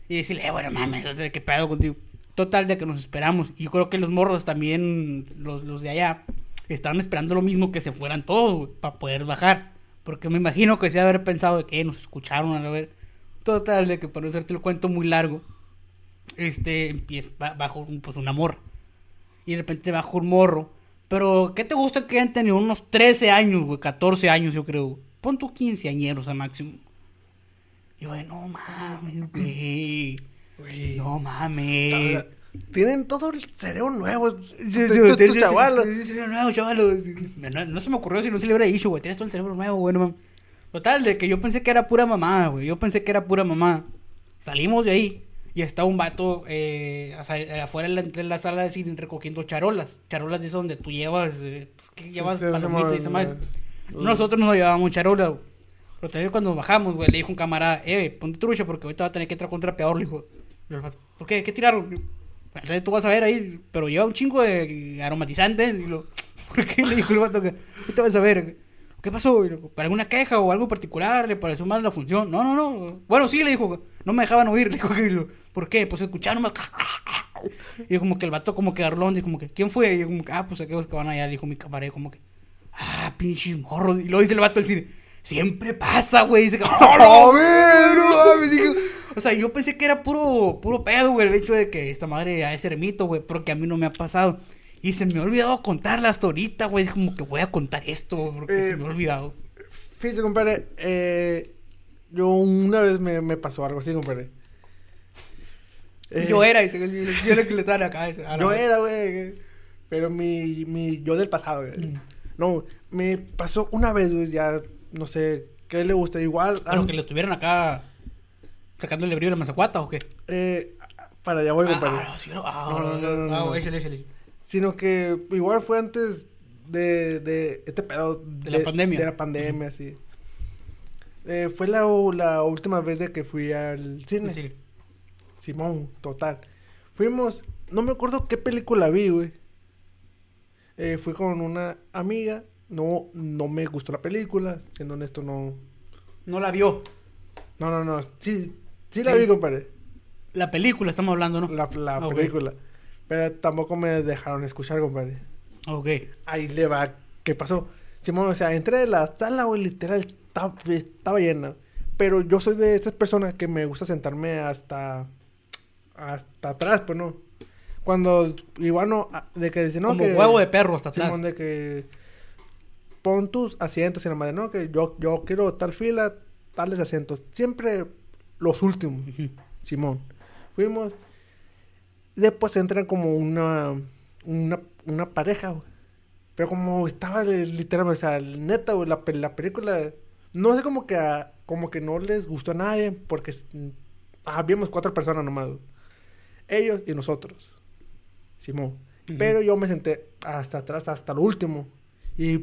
[SPEAKER 1] Y decirle, eh, bueno, mames, qué pedo contigo. Total, de que nos esperamos. Y yo creo que los morros también, los, los de allá, estaban esperando lo mismo que se fueran todos, para poder bajar. Porque me imagino que se haber pensado de que eh, nos escucharon a ver. Total, de que para no hacerte el cuento muy largo, este, empieza, ba- bajo un, pues una morra. Y de repente bajo un morro. Pero, ¿qué te gusta que hayan tenido unos 13 años, güey? 14 años, yo creo. Pon tú 15 añeros al máximo. Y yo, no mames, güey. No mames.
[SPEAKER 2] Tienen todo el cerebro nuevo.
[SPEAKER 1] Sí,
[SPEAKER 2] chavalos.
[SPEAKER 1] sí, sí, No. No, no se me ocurrió si no se le hubiera dicho, güey. Tienes todo el cerebro nuevo, güey. no. Total, de que yo pensé que era pura mamada, güey. Yo pensé que era pura mamada. Salimos de ahí y estaba un vato eh, asa- afuera de la, de la sala de cine recogiendo charolas. Charolas de esas donde tú llevas, eh, pues, que llevas
[SPEAKER 2] Sí,
[SPEAKER 1] palomitas y esa madre. Nosotros nos llevábamos charolas, güey. Pero también cuando bajamos, güey, le dijo un camarada, eh, ponte trucha porque ahorita va a tener que entrar con un trapeador, le dijo. ¿Por qué? ¿Qué tiraron? Entonces tú vas a ver ahí, pero lleva un chingo de aromatizante. Y lo, ¿Por qué? Le dijo el vato que, ahorita vas a ver. ¿Qué pasó? ¿Para alguna queja o algo particular? ¿Le pareció mal la función? No, no, no. Bueno, sí, le dijo, no me dejaban oír. Le dijo, que lo- ¿por qué? Pues escucharon más. Y como que el vato como que agarró y como que, ¿quién fue? Y yo como que, ah, pues aquellos que van allá, le dijo mi camarero, como que, ah, pinches morros. Y luego dice el vato del cine, siempre pasa, güey. Dice que, ¡oh, no, güey! No, mames", dije, o sea, yo pensé que era puro, puro pedo, güey, el hecho de que esta madre ha de ser mito, güey, porque a mí no me ha pasado. Y se me ha olvidado contarla hasta ahorita, güey. Es como que voy a contar esto, porque
[SPEAKER 2] Eh,
[SPEAKER 1] se me ha olvidado.
[SPEAKER 2] Fíjate, compadre, eh, yo una vez me, me pasó algo así, compadre. Eh,
[SPEAKER 1] yo era, yo, yo era el que le estaba acá.
[SPEAKER 2] Yo era, güey. Pero mi, mi yo del pasado, güey.
[SPEAKER 1] Mm.
[SPEAKER 2] No, me pasó una vez, güey, ya, no sé, ¿qué le gusta? Igual,
[SPEAKER 1] Pero
[SPEAKER 2] ah,
[SPEAKER 1] que le estuvieran acá sacando el brillo de la mazacuata o qué.
[SPEAKER 2] eh, para allá voy, compadre.
[SPEAKER 1] Ah, no. Ah, ah,
[SPEAKER 2] no.
[SPEAKER 1] échale, échale.
[SPEAKER 2] Sino que igual fue antes de, de este pedo.
[SPEAKER 1] De la pandemia.
[SPEAKER 2] De la pandemia, sí. Eh, fue la, la última vez de que fui al cine.
[SPEAKER 1] Sí.
[SPEAKER 2] Simón, total. Fuimos, no me acuerdo qué película vi, güey. Eh, fui con una amiga. No, no me gustó la película. Siendo honesto, no.
[SPEAKER 1] No la vio.
[SPEAKER 2] No, no, no. Sí, sí la vi, compadre.
[SPEAKER 1] La película estamos hablando, ¿no?
[SPEAKER 2] La, la
[SPEAKER 1] Ah,
[SPEAKER 2] película. Pero tampoco me dejaron escuchar, compadre.
[SPEAKER 1] Ok.
[SPEAKER 2] Ahí le va. ¿Qué pasó? Simón, o sea, entré de la sala, güey, literal, estaba, estaba llena. Pero yo soy de estas personas que me gusta sentarme hasta. hasta atrás, pues no. Cuando, igual no, de que dicen, no,
[SPEAKER 1] Como
[SPEAKER 2] que.
[SPEAKER 1] huevo de perro hasta atrás.
[SPEAKER 2] Simón, de que. Pon tus asientos y la madre, no, que yo, yo quiero tal fila, tales asientos. Siempre los últimos. Simón. Fuimos. Después entran como una, una, una pareja, güey. Pero como estaba literalmente, o sea, neta, güey, la, la película, no sé como que, a- como que no les gustó a nadie, porque habíamos cuatro personas nomás, güey. Ellos y nosotros. Simón. Pero yo me senté hasta atrás, hasta lo último. Y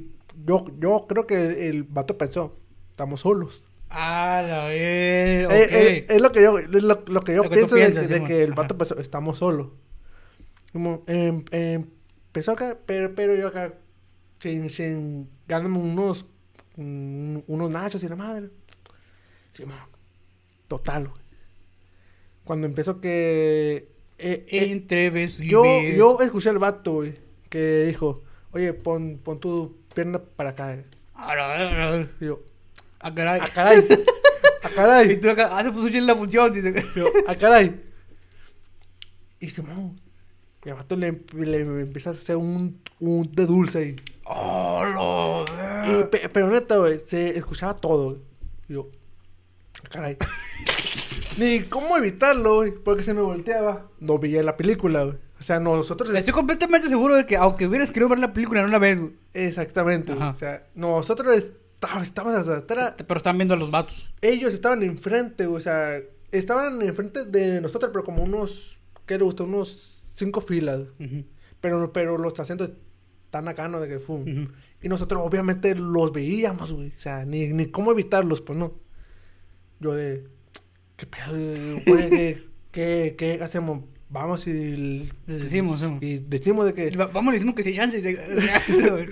[SPEAKER 2] yo, yo creo que el vato pensó, estamos solos.
[SPEAKER 1] Ah, la. Ok.
[SPEAKER 2] Eh, eh, es lo que yo, es lo, lo que yo
[SPEAKER 1] Lo
[SPEAKER 2] pienso de-
[SPEAKER 1] piensas,
[SPEAKER 2] de,
[SPEAKER 1] Simón.
[SPEAKER 2] que el
[SPEAKER 1] Ajá.
[SPEAKER 2] vato pensó, estamos solos. Como, em, em, empezó acá, pero, pero yo acá, sin, sin, ganándome unos, un- unos nachos y la madre. Simón, total, güey. Cuando empezó que... eh,
[SPEAKER 1] Entre y
[SPEAKER 2] yo, yo escuché al vato, güey, que dijo, oye, pon, pon tu pierna para acá.
[SPEAKER 1] Ah.
[SPEAKER 2] Y yo,
[SPEAKER 1] Ah, caray.
[SPEAKER 2] a caray, a caray.
[SPEAKER 1] Y tú acá, ah, se puso en la función. Dice.
[SPEAKER 2] Yo, ah, caray. Y se mo. Y el vato le, le empieza a hacer un, un de dulce ahí.
[SPEAKER 1] Oh, lo
[SPEAKER 2] Y pe- pero neta, güey, se escuchaba todo. Y yo, ah, caray. Ni cómo evitarlo, güey, porque se me volteaba. No veía la película, güey. O sea, nosotros.
[SPEAKER 1] Estoy completamente seguro de que, aunque hubieras querido ver la película, no la ves, güey.
[SPEAKER 2] Exactamente, güey. O sea, nosotros estábamos, estábamos hasta atrás.
[SPEAKER 1] Pero están viendo a los vatos.
[SPEAKER 2] Ellos estaban enfrente, güey, o sea, estaban enfrente de nosotros, pero como unos, ¿qué le gusta? Unos cinco filas. Pero, pero los asientos están acá, ¿no? De que fum.
[SPEAKER 1] ujú.
[SPEAKER 2] Y nosotros obviamente los veíamos, güey. O sea, ni, ni cómo evitarlos, pues no. Yo de, ¿qué pedo, güey? ¿Qué, qué, qué hacemos? Vamos y...
[SPEAKER 1] Les decimos, ¿no?
[SPEAKER 2] Y decimos de que...
[SPEAKER 1] Va- Vamos, le decimos que si hay chance.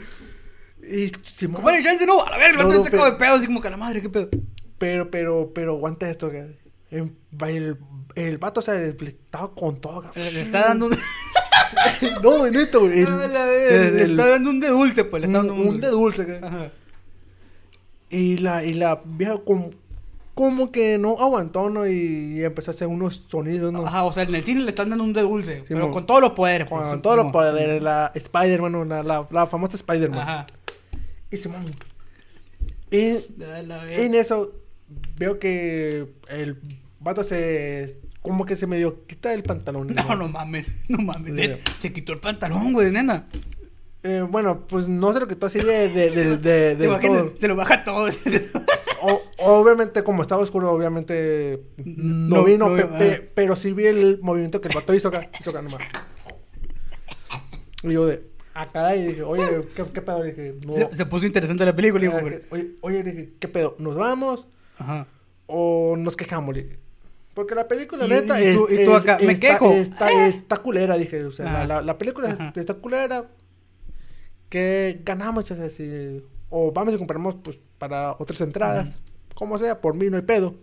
[SPEAKER 2] Y Simón-
[SPEAKER 1] ¿Cómo hay chance? No, a la verga, el
[SPEAKER 2] No,
[SPEAKER 1] vato
[SPEAKER 2] no,
[SPEAKER 1] está
[SPEAKER 2] pero-
[SPEAKER 1] como de pedo, así como que a la madre, ¿qué pedo?
[SPEAKER 2] Pero, pero, pero aguanta esto, que el, el, el vato, o sea, estaba con todo.
[SPEAKER 1] Le, le está dando un.
[SPEAKER 2] no, neto, güey.
[SPEAKER 1] le está dando un de dulce, pues. Le está
[SPEAKER 2] un,
[SPEAKER 1] dando
[SPEAKER 2] un de dulce. que-
[SPEAKER 1] Ajá.
[SPEAKER 2] Y la, y la vieja como, como que no aguantó, ¿no? Y, empezó a hacer unos sonidos, ¿no?
[SPEAKER 1] Ajá, o sea, en el cine le están dando un de dulce. pero
[SPEAKER 2] Simón.
[SPEAKER 1] con todos los poderes,
[SPEAKER 2] Con
[SPEAKER 1] pues.
[SPEAKER 2] todos los poderes, la Spider-Man, ¿no? la, la, la famosa Spider-Man.
[SPEAKER 1] Ajá.
[SPEAKER 2] Y Simón. Y
[SPEAKER 1] A la
[SPEAKER 2] en eso veo que el vato se... Como que se medio quita el pantalón.
[SPEAKER 1] No, no mames, no mames.
[SPEAKER 2] Sí.
[SPEAKER 1] neta, Se quitó el pantalón, güey, nena.
[SPEAKER 2] Eh, bueno, pues no sé lo que tú así de, de, de, de,
[SPEAKER 1] ¿Te
[SPEAKER 2] del
[SPEAKER 1] imaginas?
[SPEAKER 2] todo.
[SPEAKER 1] Se lo baja todo.
[SPEAKER 2] O- obviamente, como estaba oscuro, obviamente no,
[SPEAKER 1] No,
[SPEAKER 2] vi, no,
[SPEAKER 1] no
[SPEAKER 2] pe-
[SPEAKER 1] vi,
[SPEAKER 2] pe-
[SPEAKER 1] ah.
[SPEAKER 2] pero sí vi el movimiento que el vato hizo acá, hizo acá nomás. Y yo de, ah, caray, dije, oye, ¿qué, qué pedo? Dije, no.
[SPEAKER 1] se, se puso interesante la película,
[SPEAKER 2] Ah, que- oye, oye, dije, ¿qué pedo? ¿Nos vamos
[SPEAKER 1] Ajá.
[SPEAKER 2] o nos quejamos? Dije. Porque la película,
[SPEAKER 1] Y-
[SPEAKER 2] neta,
[SPEAKER 1] y tú-
[SPEAKER 2] es-
[SPEAKER 1] y tú
[SPEAKER 2] es-
[SPEAKER 1] acá, "Me
[SPEAKER 2] está,
[SPEAKER 1] quejo".
[SPEAKER 2] Está, está culera, dije. O sea, la, la, la película
[SPEAKER 1] Ajá.
[SPEAKER 2] está culera. Que ganamos, sea, si- o vamos y compramos, pues, para otras entradas. Como sea, por mí no hay pedo.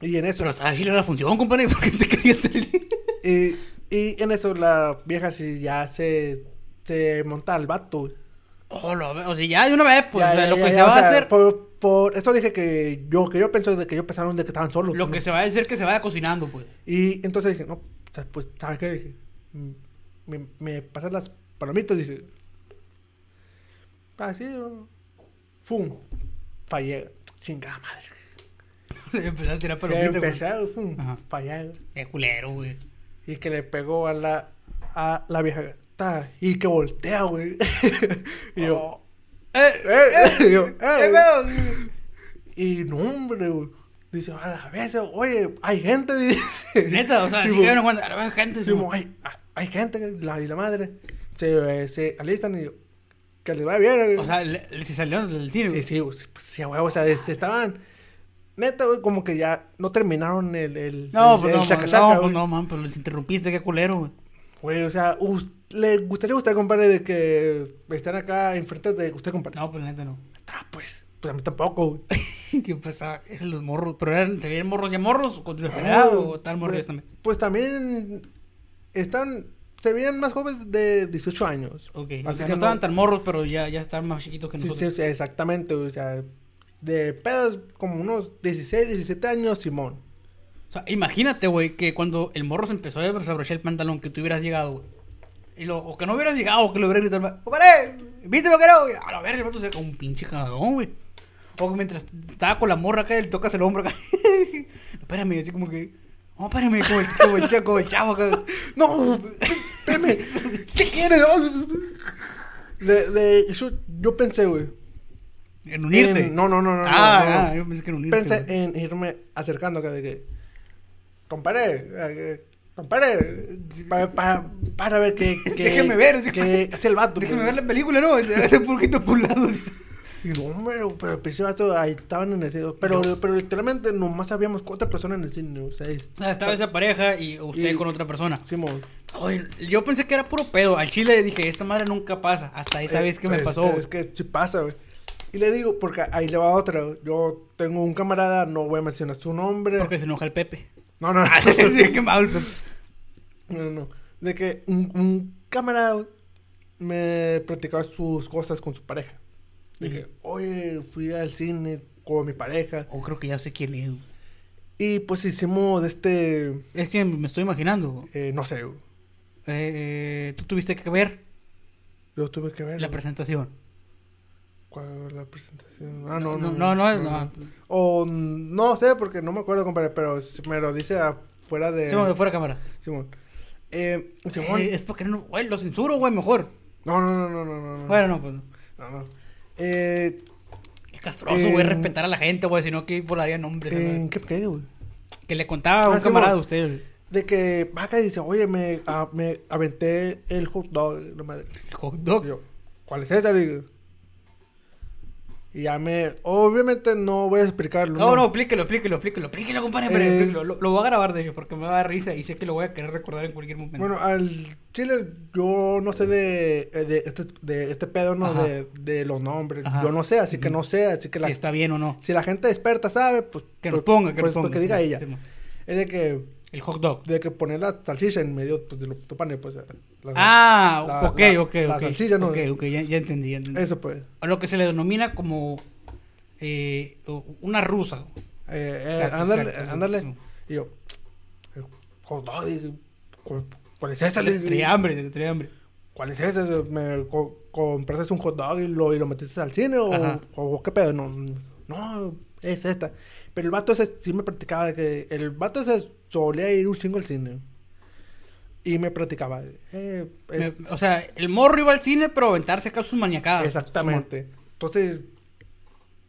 [SPEAKER 2] Y en eso,
[SPEAKER 1] Pero estaba chile la función, compadre, porque te quería salir.
[SPEAKER 2] y, y en eso la vieja sí ya se, se monta al vato.
[SPEAKER 1] Oh, lo, o sea, ya de una vez, pues,
[SPEAKER 2] Ya,
[SPEAKER 1] o sea,
[SPEAKER 2] ya,
[SPEAKER 1] lo que
[SPEAKER 2] ya,
[SPEAKER 1] se
[SPEAKER 2] o
[SPEAKER 1] va a hacer,
[SPEAKER 2] Por, por eso dije que yo, que yo pensé de que ellos pensaron de que estaban solos.
[SPEAKER 1] lo
[SPEAKER 2] ¿no?
[SPEAKER 1] que se va a hacer que se vaya cocinando, pues.
[SPEAKER 2] Y entonces dije, no, pues, ¿sabes qué? Dije, me, me las palomitas, dije. Así, ¿no? Fum, fallé. Chingada madre.
[SPEAKER 1] Empezar a tirar palomitas,
[SPEAKER 2] empecé, fum,
[SPEAKER 1] Ajá.
[SPEAKER 2] fallé.
[SPEAKER 1] Qué culero, güey.
[SPEAKER 2] Y que le pegó a la, a la vieja. ta, y que voltea, güey. y yo,
[SPEAKER 1] Oh. ¡Eh!
[SPEAKER 2] eh, y yo,
[SPEAKER 1] ¿Qué
[SPEAKER 2] eh.
[SPEAKER 1] pedo?
[SPEAKER 2] Y no, hombre, güey. Dice, a la vez, oye, hay gente. Dice.
[SPEAKER 1] Neta, o sea,
[SPEAKER 2] mo-
[SPEAKER 1] que no cuando a la vez gente.
[SPEAKER 2] mo. hay, hay gente, la, y la madre. Se, eh, se alistan y yo, que les vaya bien. güey.
[SPEAKER 1] O sea, le- le- se salieron del cine,
[SPEAKER 2] sí, sí, pues, sí, güey, o sea, este, estaban. Neta, güey, como que ya no terminaron el. el
[SPEAKER 1] No,
[SPEAKER 2] el-
[SPEAKER 1] pues
[SPEAKER 2] el
[SPEAKER 1] no,
[SPEAKER 2] chaca
[SPEAKER 1] man,
[SPEAKER 2] chaca,
[SPEAKER 1] no, pues no, man, pero les interrumpiste, qué culero, güey.
[SPEAKER 2] Güey, o sea, ¿le gustaría a usted, compadre, de que estén acá enfrente de usted, compadre?
[SPEAKER 1] No, pues neta no.
[SPEAKER 2] Ah, pues, pues a mí tampoco, güey.
[SPEAKER 1] ¿Qué pasaba? Eran los morros. Pero eran, ¿se veían morros ya morros? ¿O con edad? ¿O tal morros
[SPEAKER 2] pues,
[SPEAKER 1] también?
[SPEAKER 2] Pues también están, se veían más jóvenes de 18 años.
[SPEAKER 1] Ok.
[SPEAKER 2] Así
[SPEAKER 1] o sea,
[SPEAKER 2] que
[SPEAKER 1] no estaban tan morros, pero ya, ya estaban más chiquitos que nosotros.
[SPEAKER 2] sí, sí, exactamente, o sea, de pedos como unos 16, 17 años, Simón.
[SPEAKER 1] O sea, imagínate, güey, que cuando el morro se empezó a desabrochar el pantalón, que tú hubieras llegado, güey. Y lo, o que no hubieras llegado, o que lo hubieras gritado, ¡Compadre! ¡Viste lo que era, güey! A la verga, el vato se como un pinche cagón, güey. O que mientras estaba con la morra acá, le tocas el hombro acá. espérame, así como que. No, espérame, como el, como el, chavo, como el chavo.
[SPEAKER 2] No, espérame, ¿qué quieres? De, de eso yo pensé, güey.
[SPEAKER 1] En unirte.
[SPEAKER 2] en- no, no, no, no.
[SPEAKER 1] Ah,
[SPEAKER 2] no, no.
[SPEAKER 1] ah, yo pensé que en unirte.
[SPEAKER 2] Pensé
[SPEAKER 1] güey.
[SPEAKER 2] en irme acercando acá de que, compadre, eh, compadre, pa- pa- para ver qué
[SPEAKER 1] Déjeme ver, así
[SPEAKER 2] qué hace el vato.
[SPEAKER 1] Déjame
[SPEAKER 2] pues.
[SPEAKER 1] ver la película, ¿no? Hace un poquito por un lado.
[SPEAKER 2] Y no, hombre, pero el pinche vato ahí estaban en el cine. Pero, pero literalmente nomás habíamos cuatro personas en el cine. O sea,
[SPEAKER 1] Ah, Estaba esa pareja y usted
[SPEAKER 2] Y-
[SPEAKER 1] con otra persona.
[SPEAKER 2] Simón.
[SPEAKER 1] Ay, yo pensé que era puro pedo. Al chile dije, esta madre nunca pasa. Hasta esa
[SPEAKER 2] Eh,
[SPEAKER 1] vez que me pasó.
[SPEAKER 2] Es, que sí pasa, güey. Y le digo, porque ahí le va otra. Yo tengo un camarada, no voy a mencionar su nombre.
[SPEAKER 1] Porque se enoja el Pepe.
[SPEAKER 2] No, no, no.
[SPEAKER 1] Ah, sí, Pepe.
[SPEAKER 2] no, no, no. De que un, un camarada me platicaba sus cosas con su pareja. Dije, oye, fui al cine con mi pareja.
[SPEAKER 1] O creo que ya sé quién es.
[SPEAKER 2] Y pues hicimos de este.
[SPEAKER 1] Es que me estoy imaginando.
[SPEAKER 2] eh, no sé, güey.
[SPEAKER 1] Eh, Tú tuviste que ver
[SPEAKER 2] yo tuve que ver.
[SPEAKER 1] la presentación.
[SPEAKER 2] ¿Cuál la presentación? Ah, no,
[SPEAKER 1] No,
[SPEAKER 2] no.
[SPEAKER 1] no, no es- no.
[SPEAKER 2] O no sé, porque no me acuerdo, compadre, pero me lo dice afuera de.
[SPEAKER 1] Simón, de fuera de cámara.
[SPEAKER 2] Simón. Eh, Simón.
[SPEAKER 1] Eh, es porque no. Güey, lo censuro, güey, mejor.
[SPEAKER 2] No, no, no, no, no, no. no.
[SPEAKER 1] Bueno, no, pues.
[SPEAKER 2] No, no. Eh,
[SPEAKER 1] Es castroso, güey, respetar a la gente, güey, sino que volaría nombres.
[SPEAKER 2] ¿En qué güey?
[SPEAKER 1] Que le contaba a
[SPEAKER 2] Ah,
[SPEAKER 1] un
[SPEAKER 2] sí,
[SPEAKER 1] camarada de usted.
[SPEAKER 2] De que vaca dice, oye, me, ah, me aventé el hot dog. La madre.
[SPEAKER 1] El hot dog.
[SPEAKER 2] yo, ¿cuál es esa? Le digo. Y ya me. Obviamente no voy a explicarlo.
[SPEAKER 1] No, no, explíquelo, explíquelo, explíquelo, explíquelo, compadre. pero
[SPEAKER 2] Es-
[SPEAKER 1] explíquelo. Lo, lo voy a grabar, de hecho, porque me va a dar risa y sé que lo voy a querer recordar en cualquier momento.
[SPEAKER 2] Bueno, al chile yo no sé de, eh, de, este, de este pedo, ¿no? De, de los nombres.
[SPEAKER 1] Ajá.
[SPEAKER 2] Yo no sé, así que no sé. Así que la,
[SPEAKER 1] si está bien o no.
[SPEAKER 2] si la gente experta sabe, pues.
[SPEAKER 1] Que nos
[SPEAKER 2] pues-
[SPEAKER 1] ponga, que
[SPEAKER 2] pues,
[SPEAKER 1] nos
[SPEAKER 2] pues
[SPEAKER 1] ponga.
[SPEAKER 2] que diga
[SPEAKER 1] Sí,
[SPEAKER 2] ella.
[SPEAKER 1] sí.
[SPEAKER 2] Es de que.
[SPEAKER 1] El hot dog.
[SPEAKER 2] De que poner la salchicha en medio de lo tu pan, pues. la-
[SPEAKER 1] Ah,
[SPEAKER 2] la-
[SPEAKER 1] ok,
[SPEAKER 2] la-
[SPEAKER 1] ok,
[SPEAKER 2] la
[SPEAKER 1] ok.
[SPEAKER 2] salchicha, ¿no?
[SPEAKER 1] Ok, ok, ya, ya entendí, ya entendí.
[SPEAKER 2] Eso, pues.
[SPEAKER 1] A Lo que se le denomina como eh, una rusa.
[SPEAKER 2] Eh, eh,
[SPEAKER 1] Exacto,
[SPEAKER 2] ándale,
[SPEAKER 1] exacto,
[SPEAKER 2] ándale.
[SPEAKER 1] sí.
[SPEAKER 2] Y yo. Hot dog, ¿cuál, cuál es
[SPEAKER 1] te traía hambre.
[SPEAKER 2] ¿Cuál es ese? ¿Me co- compraste un hot dog y lo, y lo metiste al cine? ¿O, o qué pedo? No, no, es esta. Pero el vato ese sí me platicaba de que el vato ese solía ir un chingo al cine. Y me platicaba. Eh, es-
[SPEAKER 1] Me- o sea, el morro iba al cine, pero aventarse acá sus maniacadas.
[SPEAKER 2] exactamente. Entonces,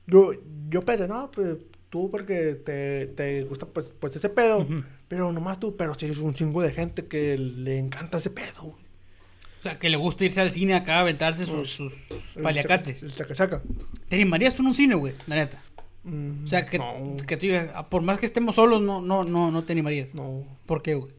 [SPEAKER 2] yo, yo pensé, no, pues tú porque te, te gusta pues, pues ese pedo. Pero nomás tú, pero sí es un chingo de gente que le encanta ese pedo. güey.
[SPEAKER 1] O sea, que le gusta irse al cine acá a aventarse sus, sus, sus paliacates.
[SPEAKER 2] chaca- El chacachaca.
[SPEAKER 1] ¿Te animarías tú en un cine, güey? La neta.
[SPEAKER 2] Mm,
[SPEAKER 1] O sea, que,
[SPEAKER 2] no,
[SPEAKER 1] que tú digas, ah, por más que estemos solos, no, no, no, no te animarías.
[SPEAKER 2] no.
[SPEAKER 1] ¿Por qué, güey?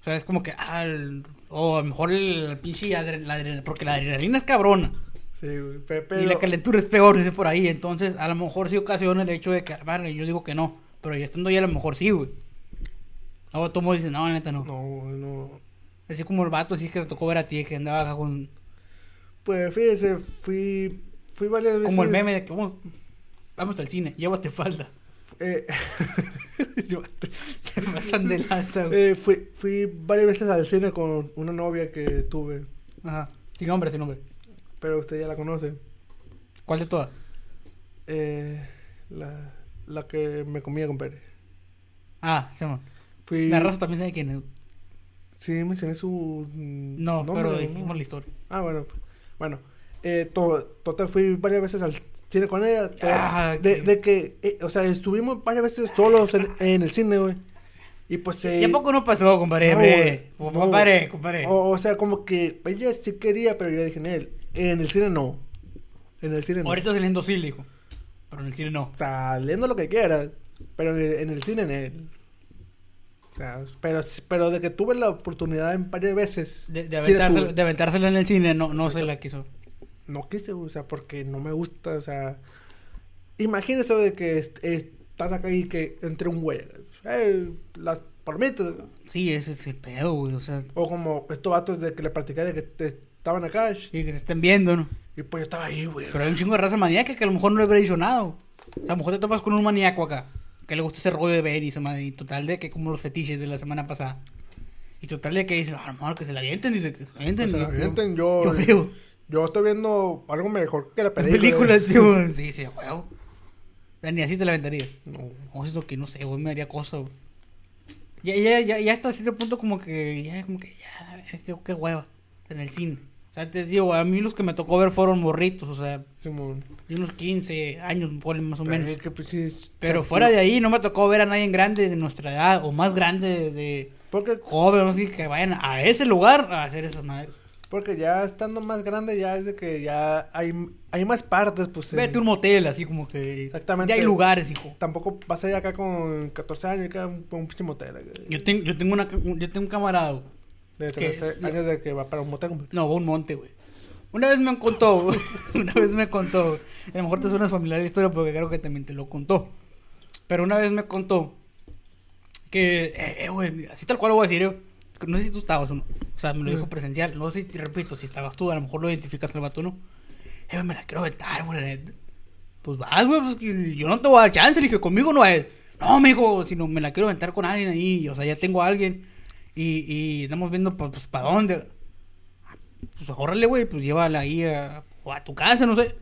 [SPEAKER 1] O sea, es como que, ah, el- o a lo mejor el, el pinche adre- la adre- porque la adrenalina es cabrona.
[SPEAKER 2] Sí, güey. pe-
[SPEAKER 1] Y
[SPEAKER 2] Pero,
[SPEAKER 1] la calentura es peor, dice por ahí. Entonces, a lo mejor sí ocasiona el hecho de que, vale, yo digo que no. Pero ya estando ahí, a lo mejor sí, güey. Luego todo dice, no, neta no.
[SPEAKER 2] No, no.
[SPEAKER 1] Así como el vato, así que te tocó ver a ti, que andaba con.
[SPEAKER 2] Pues fíjese, fui, fui varias veces.
[SPEAKER 1] Como el meme de que vamos, vamos al cine, llévate falda.
[SPEAKER 2] Eh,
[SPEAKER 1] Se pasan de lanza, güey.
[SPEAKER 2] eh, fui, fui varias veces al cine con una novia que tuve,
[SPEAKER 1] Ajá. Sin nombre, sin nombre.
[SPEAKER 2] pero usted ya la conoce.
[SPEAKER 1] ¿Cuál de todas?
[SPEAKER 2] Eh, la, la que me comía, compadre.
[SPEAKER 1] Ah, se llama.
[SPEAKER 2] Fui,
[SPEAKER 1] La raza también sabe quién es.
[SPEAKER 2] Sí, mencioné su.
[SPEAKER 1] No,
[SPEAKER 2] nombre,
[SPEAKER 1] pero
[SPEAKER 2] ¿no?
[SPEAKER 1] dijimos la historia.
[SPEAKER 2] Ah, bueno. Bueno, eh, to- total, fui varias veces al cine con ella.
[SPEAKER 1] Ah,
[SPEAKER 2] de, que, eh, o sea, estuvimos varias veces solos en, en el cine, güey. Y pues. eh,
[SPEAKER 1] ¿Y a poco no pasó, compadre?
[SPEAKER 2] no, no.
[SPEAKER 1] compadre, compadre.
[SPEAKER 2] O, o sea, como que ella sí quería, pero yo dije en él. En el cine no. En el cine no.
[SPEAKER 1] Ahorita saliendo sí, dijo. Pero en el cine no.
[SPEAKER 2] O sea, leyendo lo que quieras. Pero en el, en el cine en él. O sea, pero, pero de que tuve la oportunidad en varias veces.
[SPEAKER 1] De, de,
[SPEAKER 2] sí
[SPEAKER 1] aventársela en el cine, no, no se la quiso.
[SPEAKER 2] No quise, o sea, porque no me gusta, o sea, imagínese de que est- estás acá y que entre un güey, eh, las palomitas,
[SPEAKER 1] Sí, ese es el pedo, güey. O sea,
[SPEAKER 2] o como estos vatos de que le practicé de que te- estaban acá,
[SPEAKER 1] y que se estén viendo, ¿no?
[SPEAKER 2] y pues yo estaba ahí, güey.
[SPEAKER 1] Pero hay un chingo de raza maníaca que a lo mejor no le hubiera dicho nada. O sea, a lo mejor te topas con un maníaco acá. Que le gusta ese rollo de ver y esa madre. Y total de que como los fetiches de la semana pasada. Y total de que dicen, ah, no, que se la avienten, dice, que se la avienten.
[SPEAKER 2] Sea,
[SPEAKER 1] Y yo-
[SPEAKER 2] avienten, yo,
[SPEAKER 1] Yo veo.
[SPEAKER 2] yo estoy viendo algo mejor que la película.
[SPEAKER 1] películas, sí, güey. Sí, sí, güey. O sea, Ni así te la aventaría.
[SPEAKER 2] No.
[SPEAKER 1] O es lo que no sé, güey, me haría cosa, güey. Ya, ya, ya, ya hasta cierto punto como que, ya, como que, ya, a ver, qué, qué hueva, en el cine. O sea, te digo, a mí los que me tocó ver fueron morritos, o sea,
[SPEAKER 2] Simón.
[SPEAKER 1] de unos 15 años, más o
[SPEAKER 2] Pero
[SPEAKER 1] menos.
[SPEAKER 2] es que, pues, sí, es-
[SPEAKER 1] Pero fuera de ahí no me tocó ver a nadie grande de nuestra edad, o más grande de, de
[SPEAKER 2] Porque,
[SPEAKER 1] joven, o así, que vayan a ese lugar a hacer esas madres.
[SPEAKER 2] Porque ya estando más grande, ya es de que ya hay, hay más partes, pues.
[SPEAKER 1] Vete a
[SPEAKER 2] en-
[SPEAKER 1] un motel, así como que...
[SPEAKER 2] Exactamente.
[SPEAKER 1] Ya hay lugares, hijo.
[SPEAKER 2] Tampoco vas a ir acá con 14 años acá un, un pinche motel.
[SPEAKER 1] Yo, tengo yo, tengo una, yo tengo un camarada, güey,
[SPEAKER 2] De
[SPEAKER 1] que-
[SPEAKER 2] 13 años de que va para un motel.
[SPEAKER 1] No, va a un monte, güey. Una vez me contó. Una vez me contó. A lo mejor te suena familiar la historia porque creo que también te lo contó. Pero una vez me contó que, eh, eh, güey, así tal cual lo voy a decir, eh, No sé si tú estabas o no. O sea, me lo dijo presencial. No sé si, te repito, si estabas tú, a lo mejor lo identificas al vato o no. Eh, me la quiero aventar, güey, la neta. Pues vas, güey, pues yo no te voy a dar chance. Le dije, conmigo no es. No, me dijo, sino me la quiero aventar con alguien ahí. O sea, ya tengo a alguien. Y, y estamos viendo, pues, pues para dónde. Pues órale, güey, pues llévala ahí a, o a tu casa, no sé.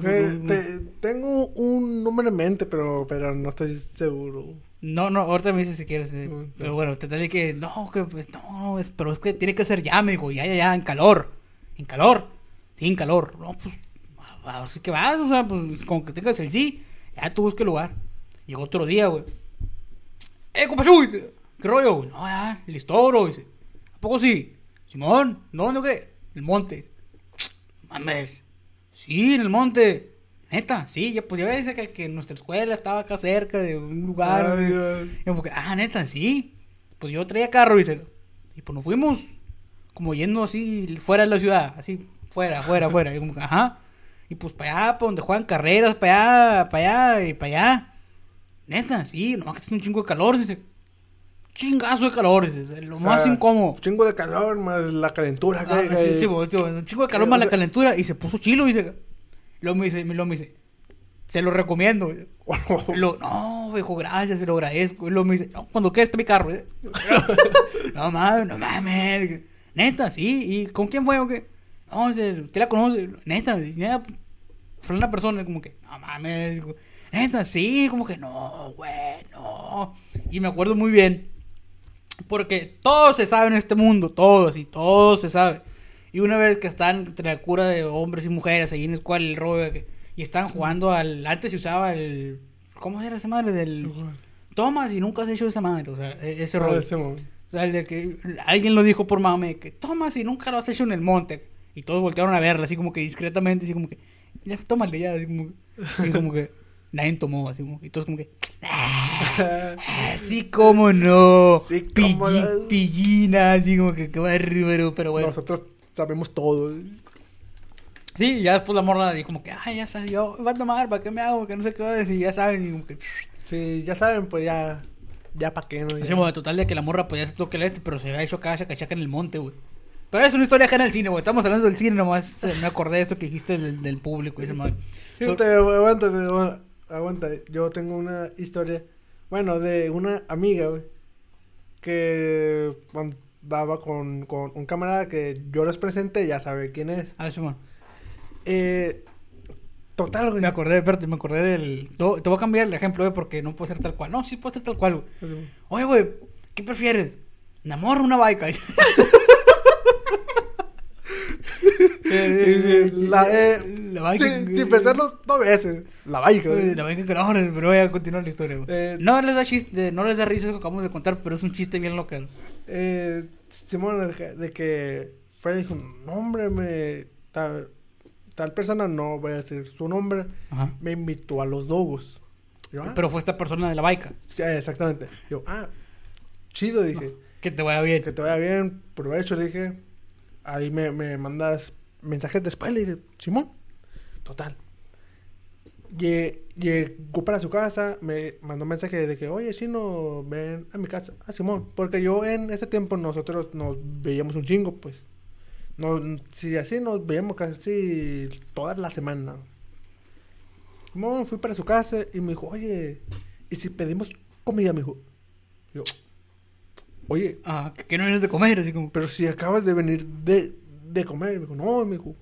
[SPEAKER 1] Güey,
[SPEAKER 2] Eh, te- tengo un número en mente, pero, pero no estoy seguro.
[SPEAKER 1] No, no, ahorita me dice si quieres. eh,
[SPEAKER 2] Mm,
[SPEAKER 1] pero bueno, te de que, no, que pues no, no, es, pero es que tiene que ser ya, me dijo, ya, ya, ya, en calor. En calor. Sí, en calor. No, pues, así que vas, o sea, pues, con que tengas el sí, ya tú busques lugar. Llegó otro día, güey. Eh, compa dice, ¿qué rollo? No, ya, listo, bro, dice. ¿A poco sí? Simón, ¿dónde o qué? El monte. Mames. Sí, en el monte. Neta, sí, ya pues ya ves que, que nuestra escuela estaba acá cerca de un lugar.
[SPEAKER 2] Ay.
[SPEAKER 1] Y como que, ah, neta, sí. Pues yo traía carro, dice. Y pues nos fuimos como yendo así fuera de la ciudad, así fuera, fuera, fuera. Y como que, ajá. Y pues para allá, para donde juegan carreras, para allá, para allá y para allá. Neta, sí, nomás que hace un chingo de calor, dice. Chingazo de calor, dice. Lo
[SPEAKER 2] O
[SPEAKER 1] más incómodo.
[SPEAKER 2] Chingo de calor más la calentura.
[SPEAKER 1] Ah,
[SPEAKER 2] que-
[SPEAKER 1] sí,
[SPEAKER 2] que-
[SPEAKER 1] sí, bo- tío, un chingo de calor
[SPEAKER 2] Eh,
[SPEAKER 1] más
[SPEAKER 2] o
[SPEAKER 1] la calentura y se puso chilo, dice. Luego me dice, luego me dice, se lo recomiendo. Lo, no, viejo, gracias, se lo agradezco. Y luego me dice, no, cuando quieras está mi carro. no mames, no mames. Neta, sí. ¿Y con quién fue o qué? No, ¿usted la conoce? Neta, neta, fue una persona como que, no mames. Neta, sí, como que no, güey, no. Y me acuerdo muy bien. Porque todo se sabe en este mundo, todo, así, todo se sabe. Y una vez que están entre la cura de hombres y mujeres ahí en el cual el rollo que- y están jugando al antes se usaba el ¿cómo era esa madre del tomas y nunca has hecho esa madre, o sea, e- ese
[SPEAKER 2] Ah,
[SPEAKER 1] rollo.
[SPEAKER 2] ese.
[SPEAKER 1] O sea, el de que alguien lo dijo por mame que tomas y nunca lo has hecho en el monte y todos voltearon a verla así como que discretamente así como que ya tómale ya así como, y como que nadie tomó así como y todos como que así como no
[SPEAKER 2] Sí,
[SPEAKER 1] Pilli-
[SPEAKER 2] cómo no.
[SPEAKER 1] pillina así como que qué bárbaro pero bueno
[SPEAKER 2] Nosotros sabemos todo.
[SPEAKER 1] Sí, ya después la morra dijo como que, ay, ya sabes, yo va a tomar, ¿para qué me hago? Que no sé qué decir, ya saben, y como que...
[SPEAKER 2] Sí, ya saben, pues ya. Ya pa' qué, ¿no? Ya.
[SPEAKER 1] Decimos de total de que la morra pues ya aceptó que la este, pero se había hecho acá chacachaca en el monte, güey. Pero es una historia acá en el cine, güey. Estamos hablando del cine, nomás me acordé de esto que dijiste del, del público y esa madre.
[SPEAKER 2] Fíjate, aguanta, aguanta, aguanta. Yo tengo una historia, bueno, de una amiga, güey, que daba con, con un camarada que yo les presenté, ya sabe quién es.
[SPEAKER 1] Ah, Simón.
[SPEAKER 2] Eh, total, güey.
[SPEAKER 1] Me acordé, espérate, me acordé del. Te, voy a cambiar el ejemplo, güey, porque no puede ser tal cual. No, sí puede ser tal cual, güey. Oye, güey, ¿qué prefieres? ¿Un amor o una baica?
[SPEAKER 2] La, eh,
[SPEAKER 1] La baica.
[SPEAKER 2] sin, sin pensarlo dos veces. La baica, güey.
[SPEAKER 1] La baica que no, pero voy a continuar la historia, güey.
[SPEAKER 2] Eh,
[SPEAKER 1] No les da chiste, no les da risa lo que acabamos de contar, pero es un chiste bien local.
[SPEAKER 2] Eh, Simón, de que- Freddy dijo, no, hombre, me, tal, tal persona, no voy a decir su nombre,
[SPEAKER 1] Ajá.
[SPEAKER 2] me invitó a los dogos. Yo, ah,
[SPEAKER 1] Pero fue esta persona de la baica.
[SPEAKER 2] sí, exactamente. Yo, ah, chido, dije.
[SPEAKER 1] Que te vaya bien.
[SPEAKER 2] Que te vaya bien, provecho, le dije. Ahí me, me mandas mensajes después, le dije, Simón. Total. Lle- Llegó para su casa, me mandó un mensaje de que, oye, Chino, ven a mi casa. Ah, Simón. Porque yo en ese tiempo nosotros nos veíamos un chingo, pues. No, si así nos veíamos casi toda la semana. Simón, fui para su casa y me dijo, oye, ¿y si pedimos comida, me dijo? Yo, oye,
[SPEAKER 1] Ah, que, que no vienes de comer, así como.
[SPEAKER 2] pero si acabas de venir de, de comer, me dijo, no, me dijo,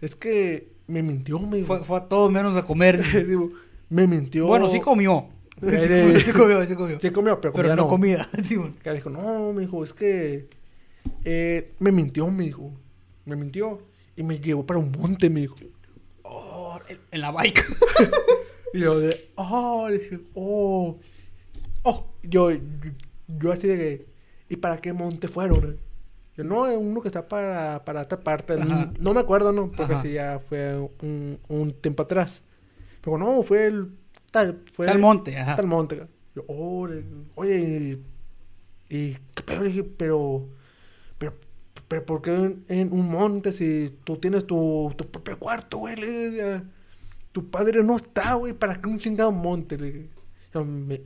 [SPEAKER 2] es que me mintió, me dijo.
[SPEAKER 1] Fue, fue a todo menos a comer.
[SPEAKER 2] Digo, me mintió.
[SPEAKER 1] Bueno, sí comió. Sí comió, sí comió, sí comió.
[SPEAKER 2] Sí comió, pero,
[SPEAKER 1] Pero
[SPEAKER 2] comida
[SPEAKER 1] no comida.
[SPEAKER 2] Que dijo, no, me dijo, es que eh, me mintió, me dijo. Me mintió y me llevó para un monte, me dijo.
[SPEAKER 1] Oh, en- la baica.
[SPEAKER 2] Y yo de, oh, dije, oh, oh, yo, yo, yo así de que, ¿y para qué monte fueron? Yo, no, es uno que está para, para esta parte.
[SPEAKER 1] Ajá.
[SPEAKER 2] No me acuerdo, ¿no? Porque sí, ya fue un, un tiempo atrás. Pero no, fue el, tal, fue
[SPEAKER 1] Tal monte, ajá.
[SPEAKER 2] Tal monte. Yo, oh, oye, y, y qué pedo, le dije, pero, pero, pero, ¿por qué en, en un monte si tú tienes tu, tu propio cuarto, güey? Le dije, ya, tu padre no está, güey, ¿para qué un chingado monte? Le dije. Ya me,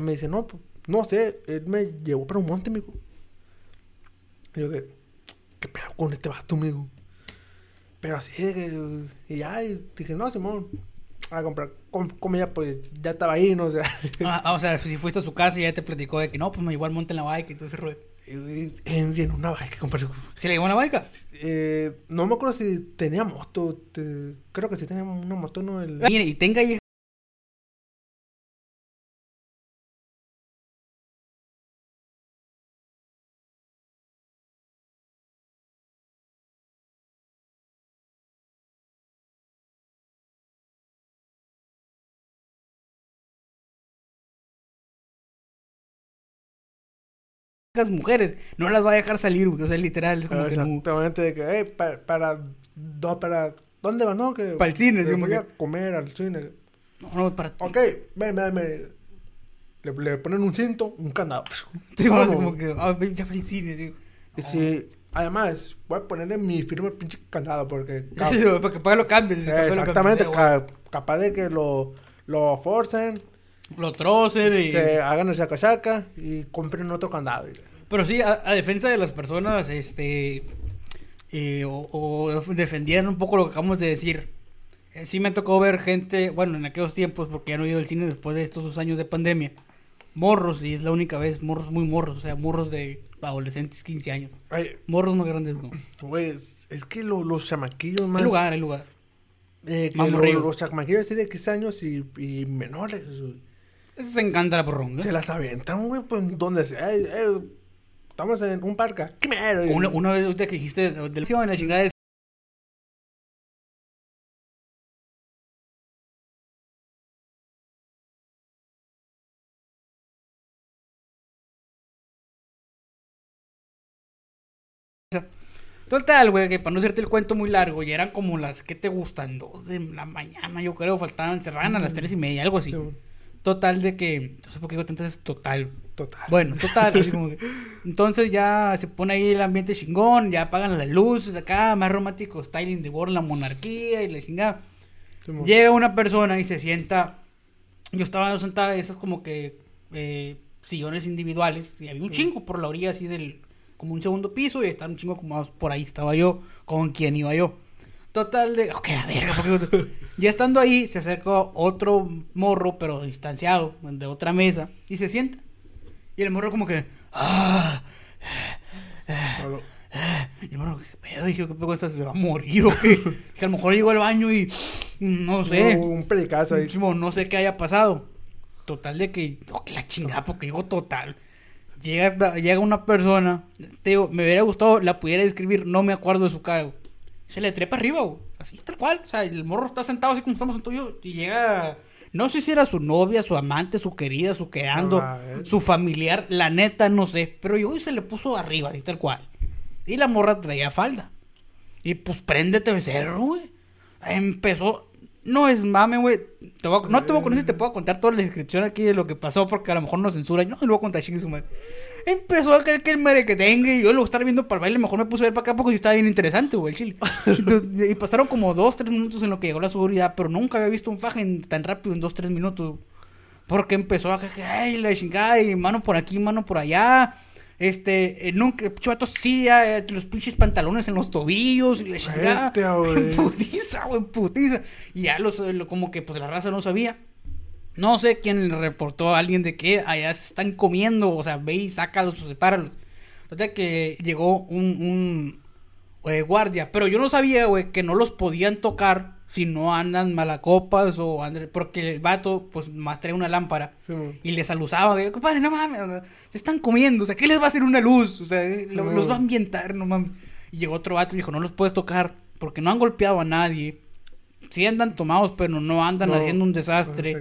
[SPEAKER 2] me dice, no, pues, no sé, él me llevó para un monte, amigo. Y yo de, ¿qué pedo con este vato, amigo? Pero así de que, y ya, y dije, no, Simón, a comprar com- comida, pues ya estaba ahí, ¿no? O sea,
[SPEAKER 1] Ah, ah, o sea, si fuiste a su casa y ya te platicó de que no, pues me llevó al monte en la baica y todo ese rollo.
[SPEAKER 2] en, en una bike, compadre.
[SPEAKER 1] ¿Se le llevó la baica?
[SPEAKER 2] Eh, no me acuerdo si tenía moto, te- creo que sí tenía una moto, ¿no? El,
[SPEAKER 1] Mire, y tenga mujeres, no las va a dejar salir, güey. O sea, literal, es como que no.
[SPEAKER 2] Exactamente, de que, pa- para, para, ¿dónde vas, no? Que,
[SPEAKER 1] Para el cine,
[SPEAKER 2] que
[SPEAKER 1] sí,
[SPEAKER 2] voy
[SPEAKER 1] porque-
[SPEAKER 2] a comer al cine.
[SPEAKER 1] No, no, para
[SPEAKER 2] Ok, ven, ven, ven. Le, le ponen un cinto, un candado.
[SPEAKER 1] Sí,
[SPEAKER 2] Vamos.
[SPEAKER 1] así como que, ah, ven, ya fue el cine, sí.
[SPEAKER 2] Y si, además, voy a ponerle mi firma pinche candado porque...
[SPEAKER 1] Sí,
[SPEAKER 2] cap-
[SPEAKER 1] sí, para que para que lo cambien. sí,
[SPEAKER 2] eh,
[SPEAKER 1] capaz lo
[SPEAKER 2] exactamente,
[SPEAKER 1] cambien,
[SPEAKER 2] ca- capaz de que lo, lo forcen.
[SPEAKER 1] Lo trocen y...
[SPEAKER 2] se hagan el chaca y compren otro candado.
[SPEAKER 1] Pero sí, a, a defensa de las personas, este... eh, o, o defendiendo un poco lo que acabamos de decir. Eh, sí me tocó ver gente, bueno, en aquellos tiempos, porque ya no he ido al cine después de estos dos años de pandemia. Morros, y es la única vez, morros muy morros, o sea, morros de adolescentes, 15 años.
[SPEAKER 2] Ay,
[SPEAKER 1] Morros más grandes, no.
[SPEAKER 2] güey, es, que lo- los chamaquillos más...
[SPEAKER 1] Hay lugar, hay lugar.
[SPEAKER 2] Eh, que lo- los chamaquillos de 15 años y, y menores,
[SPEAKER 1] Eso se encanta la porronga.
[SPEAKER 2] se las aventan, güey, pues donde sea. eh, eh, estamos en un parque.
[SPEAKER 1] Una, una vez ahorita que dijiste de de la chingada es Total, güey, que para no hacerte el cuento muy largo, ya eran como las que te gustan, dos de la mañana, yo creo, faltaban, cerraban a las tres y media, algo así.
[SPEAKER 2] Sí,
[SPEAKER 1] Total de que, no sé por qué digo tantas total,
[SPEAKER 2] Total.
[SPEAKER 1] bueno, total, así como que. Entonces ya se pone ahí el ambiente chingón, ya apagan las luces acá, más romántico, styling de Born, la monarquía y la chingada.
[SPEAKER 2] Sí,
[SPEAKER 1] Llega una persona y se sienta. Yo estaba sentada en esos como que eh, sillones individuales y había un chingo por la orilla así del. como un segundo piso y estaban un chingo acomodados. Por ahí estaba yo, con quien iba yo. Total de. Ok, la verga, porque. ya estando ahí, se acerca otro morro, pero distanciado, de otra mesa, y se sienta. Y el morro, como que. ¡Ah! Y el morro, ¿qué pedo? Dije, ¿qué pedo? ¿Se va a morir o qué? que a lo mejor llegó al baño y. No sé.
[SPEAKER 2] Hubo un pericazo ahí.
[SPEAKER 1] No sé qué haya pasado. Total de que. Oh, que la chingada, porque digo total. Llega, llega una persona. Te digo, me hubiera gustado, la pudiera describir, no me acuerdo de su cara. Se le trepa arriba, güey. Así, tal cual. O sea, el morro está sentado así como estamos sentados yo. Y llega. No sé si era su novia, su amante, su querida, su quedando,
[SPEAKER 2] Ah, eh.
[SPEAKER 1] su familiar. La neta, no sé. Pero yo y se le puso arriba, así tal cual. Y la morra traía falda. Y pues préndete becerro, güey. Empezó. No es mame, güey. Te voy a- No te voy a conocer, te puedo contar toda la descripción aquí de lo que pasó porque a lo mejor nos censuran. No, lo voy a contar, chingue su madre. Empezó a caer que el mere que tenga y yo lo estar viendo para el baile. Mejor me puse a ver para acá porque sí estaba bien interesante, güey, el chile. Entonces, y pasaron como dos, tres minutos en lo que llegó la seguridad, pero nunca había visto un faje en- tan rápido en dos, tres minutos. Porque empezó a que, ay, la chingada, y mano por aquí, mano por allá. Este, eh, nunca, chuatos, sí, eh, los pinches pantalones en los tobillos y la chingada. Putiza, güey, putiza. Y ya los, lo- como que pues la raza no sabía. No sé quién le reportó a alguien de que allá se están comiendo, o sea, ve y sácalos o sepáralos. Total que llegó un, un eh, guardia, pero yo no sabía, güey, que no los podían tocar si no andan malacopas o andan, porque el vato, pues, más trae una lámpara
[SPEAKER 2] Sí,
[SPEAKER 1] y les alusaba, güey, compadre, no mames, o sea, se están comiendo, o sea, ¿qué les va a hacer una luz? O sea, eh, lo- los va a ambientar, no mames. Y llegó otro vato y dijo, no los puedes tocar porque no han golpeado a nadie. Sí andan tomados, pero no andan
[SPEAKER 2] No,
[SPEAKER 1] haciendo un desastre.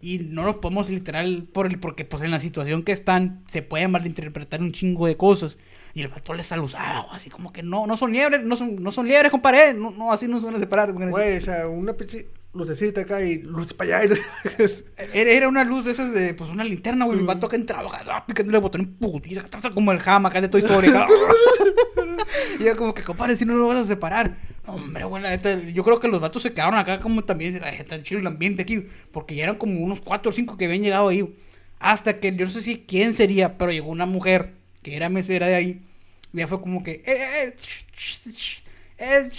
[SPEAKER 1] Y no los podemos literal por el, porque pues en la situación que están se puede malinterpretar un chingo de cosas. Y el vato les alusaba, así como que no, no son liebres, no son, no son liebres, compadre, no, no, así no se van a separar.
[SPEAKER 2] Güey, o sea, una pinche lucecita acá y luz para allá. Y luz-
[SPEAKER 1] Era, era una luz de esas de, pues una linterna, güey, el vato que entraba, picándole el botón putiza, como el jama acá de Toy Story. y yo como que, compadre, si no lo vas a separar. Hombre, güey, la neta, yo creo que los vatos se quedaron acá como también, está chido el ambiente aquí, porque ya eran como unos cuatro o cinco que habían llegado ahí. Hasta que yo no sé si quién sería, pero llegó una mujer que era mesera de ahí. Y ya fue como que, eh, eh, eh,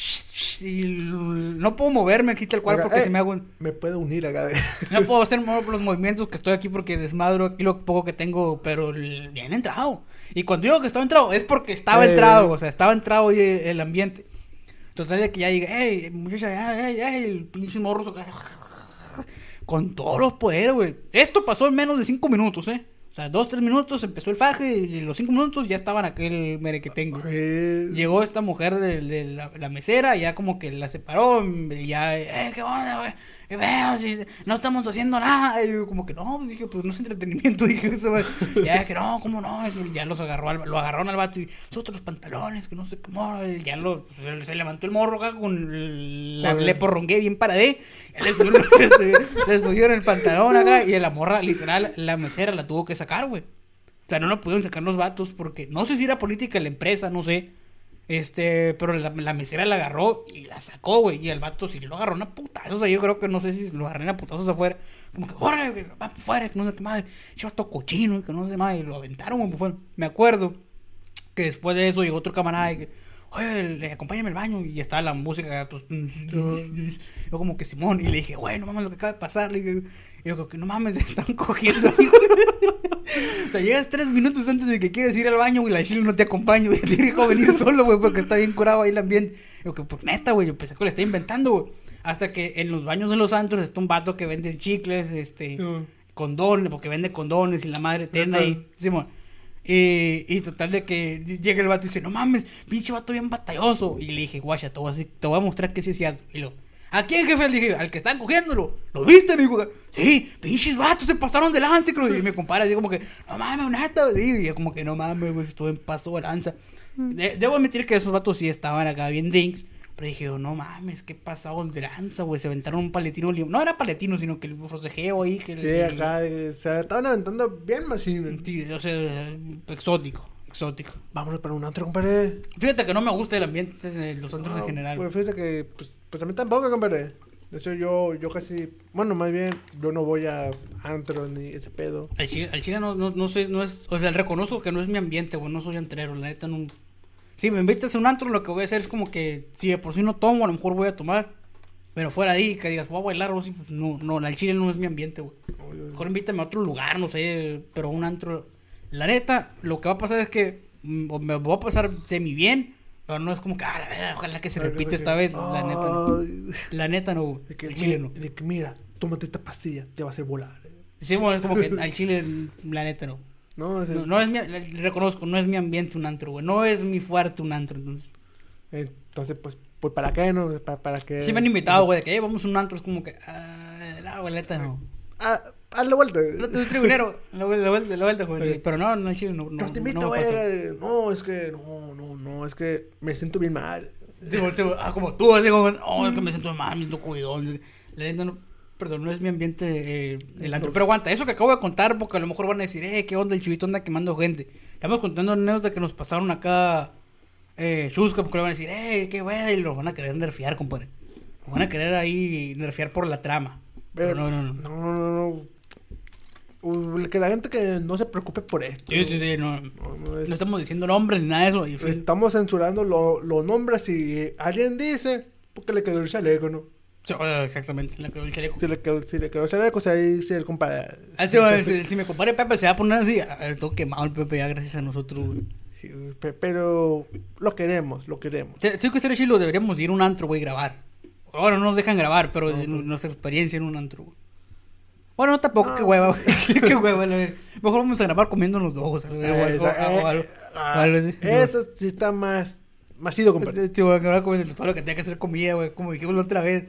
[SPEAKER 1] y no puedo moverme aquí tal cual porque
[SPEAKER 2] eh,
[SPEAKER 1] se me hago un...
[SPEAKER 2] Me puedo unir acá. de-
[SPEAKER 1] No puedo hacer los movimientos que estoy aquí porque desmadro aquí lo poco que tengo, pero bien entrado. Y cuando digo que estaba entrado, es porque estaba
[SPEAKER 2] Eh.
[SPEAKER 1] entrado, o sea, estaba entrado el ambiente. Total de que ya llegué, hey, muchacha, hey, hey, el pinche morro con todos los poderes, güey. Esto pasó en menos de cinco minutos, ¿eh? O sea, dos, tres minutos empezó el faje y los cinco minutos ya estaban aquel mere que tengo.
[SPEAKER 2] Güey.
[SPEAKER 1] Llegó esta mujer de, de la, la mesera, ya como que la separó, y ya, eh, qué onda, güey, qué veo, si no estamos haciendo nada. Y yo como que no, dije, pues no es entretenimiento, dije, eso, güey. ya que no, cómo no, y ya los agarró, al- lo agarraron al vato y suelta los pantalones, que no sé cómo, ya lo, se, se levantó el morro acá con la, le porrongué bien paradé, ya le subieron el pantalón acá, y la morra, literal, la mesera la tuvo que sacar, güey. O sea, no lo pudieron sacar los vatos porque no sé si era política de la empresa, no sé. Este, pero la, la mesera la agarró y la sacó, güey. Y el vato sí lo agarró una putazos. O sea, yo creo que no sé si lo agarré a putazos afuera. Como que, órale, güey, va afuera, que no sé qué madre. Che, vato cochino, que no sé más. Y lo aventaron, güey. pues, Me acuerdo que después de eso llegó otro camarada y que, oye, le- acompáñame al baño. Y estaba la música, pues, yo como que Simón. Y le dije, güey, no mames lo que acaba de pasar. Le dije, yo como que no mames, están cogiendo. O sea, llegas tres minutos antes de que quieres ir al baño, güey, la chile no te acompaño, güey. Te dijo venir solo, güey, porque está bien curado ahí el ambiente. Yo que, pues neta, güey, yo pensé que le está inventando, güey. Hasta que en los baños de los santos está un vato que vende chicles, este, condones, porque vende condones y la madre
[SPEAKER 2] Ajá.
[SPEAKER 1] ahí. Simón. Y, y total de que llega el vato y dice, no mames, pinche vato bien batalloso. Y le dije, guacha, te voy a, te voy a mostrar que sí es cierto. Y lo, ¿a quién jefe? Le dije, al que están cogiéndolo. ¿Lo viste? Me dijo, sí, pinches vatos se pasaron de lanza. creo. Y me compara así como que, no mames, güey". Y yo como que, no mames, güey, estuve en paso de lanza. De- debo admitir que esos vatos sí estaban acá bien drinks. Pero dije, oh, no mames, qué pasado de lanza, güey. Se aventaron un paletino. No era paletino, sino que el forcejeo ahí. Que el-
[SPEAKER 2] Sí, acá, sea, estaban aventando bien machine.
[SPEAKER 1] Sí, o sea, exótico, exótico.
[SPEAKER 2] Vámonos para un otro, compadre.
[SPEAKER 1] Fíjate que no me gusta el ambiente de los antros en general.
[SPEAKER 2] Pues fíjate que, pues, pues a mí tampoco, compadre. De hecho, yo, yo casi, bueno, más bien, yo no voy a antro ni ese pedo.
[SPEAKER 1] Al chile, al chile no, no, no sé, no es, o sea, reconozco que no es mi ambiente, güey, no soy antrero, la neta no. Si me invitas a un antro, lo que voy a hacer es como que, si de por sí no tomo, a lo mejor voy a tomar. Pero fuera de ahí, que digas, voy a bailar o así, pues no, no, al chile no es mi ambiente, güey. Mejor invítame a otro lugar, no sé, pero un antro. La neta, lo que va a pasar es que mm, me voy a pasar semi bien, pero no es como que, ah, la verdad, ojalá que se repite esta vez. La neta no. La neta no, güey.
[SPEAKER 2] De que,
[SPEAKER 1] Al chile no.
[SPEAKER 2] de que, mira, tómate esta pastilla, te va a hacer volar.
[SPEAKER 1] Sí, bueno, es como que al chile, la neta no.
[SPEAKER 2] No, ese-
[SPEAKER 1] No, no es mi, reconozco, no es mi ambiente un antro, güey. No es mi fuerte un antro, entonces.
[SPEAKER 2] Entonces, pues, pues, ¿para qué, no? Para, para que...
[SPEAKER 1] Sí me han invitado, güey, de que "Eh, vamos a un antro, es como que, ah, no, güey, la neta no.
[SPEAKER 2] Ah, hazle vuelta.
[SPEAKER 1] No soy tribunero, la vuelta, la vuelta, la vuelta, sí, Pero no, no, no, no,
[SPEAKER 2] Yo te invito, güey. No, es que, no, no, no, es que me siento bien mal.
[SPEAKER 1] Sí, sí, ah, como tú, así como, oh, es que me siento mal, me siento cuidón. La neta no, perdón, no es mi ambiente eh, el antro. Pero aguanta, eso que acabo de contar, porque a lo mejor van a decir, eh, qué onda, el chivito anda quemando gente. Estamos contando anécdotas que nos pasaron acá, eh, chusca, porque le van a decir, eh, qué güey, y lo van a querer nerfear, compadre. Lo van a querer ahí nerfear por la trama. Pero no, no, no.
[SPEAKER 2] No, no, no, no. Uh, Que la gente que no se preocupe por esto.
[SPEAKER 1] Sí, sí, sí, no.
[SPEAKER 2] No, no es-
[SPEAKER 1] No estamos diciendo nombres ni nada de eso. y fin.
[SPEAKER 2] Estamos censurando lo- los nombres si alguien dice, porque le quedó el chaleco, ¿no?
[SPEAKER 1] Sí, ah, Exactamente, le quedó el chaleco.
[SPEAKER 2] Si le quedó, si le quedó el chaleco, si ahí si el compa...
[SPEAKER 1] Así, güey, si, si mi compadre Pepe se va a poner así, a todo quemado el Pepe ya gracias a nosotros, güey.
[SPEAKER 2] Sí, pe- Pero lo queremos, lo queremos.
[SPEAKER 1] Te- Tengo que ser chilo, deberíamos ir a un antro, güey, grabar. Ahora no nos dejan grabar, pero nu- nuestra experiencia en un antro, güey. Bueno, no tampoco,
[SPEAKER 2] No.
[SPEAKER 1] qué hueva, güey. qué hueva, verdad. Mejor vamos a grabar comiendo los dos, o algo, o algo-
[SPEAKER 2] Esa-
[SPEAKER 1] o algo-
[SPEAKER 2] eh,
[SPEAKER 1] o
[SPEAKER 2] ah,
[SPEAKER 1] algo.
[SPEAKER 2] Eso sí está más, más chido, compadre.
[SPEAKER 1] Sí, güey, ahora comiendo todo lo que tenga que hacer comida, güey, como dijimos la otra vez.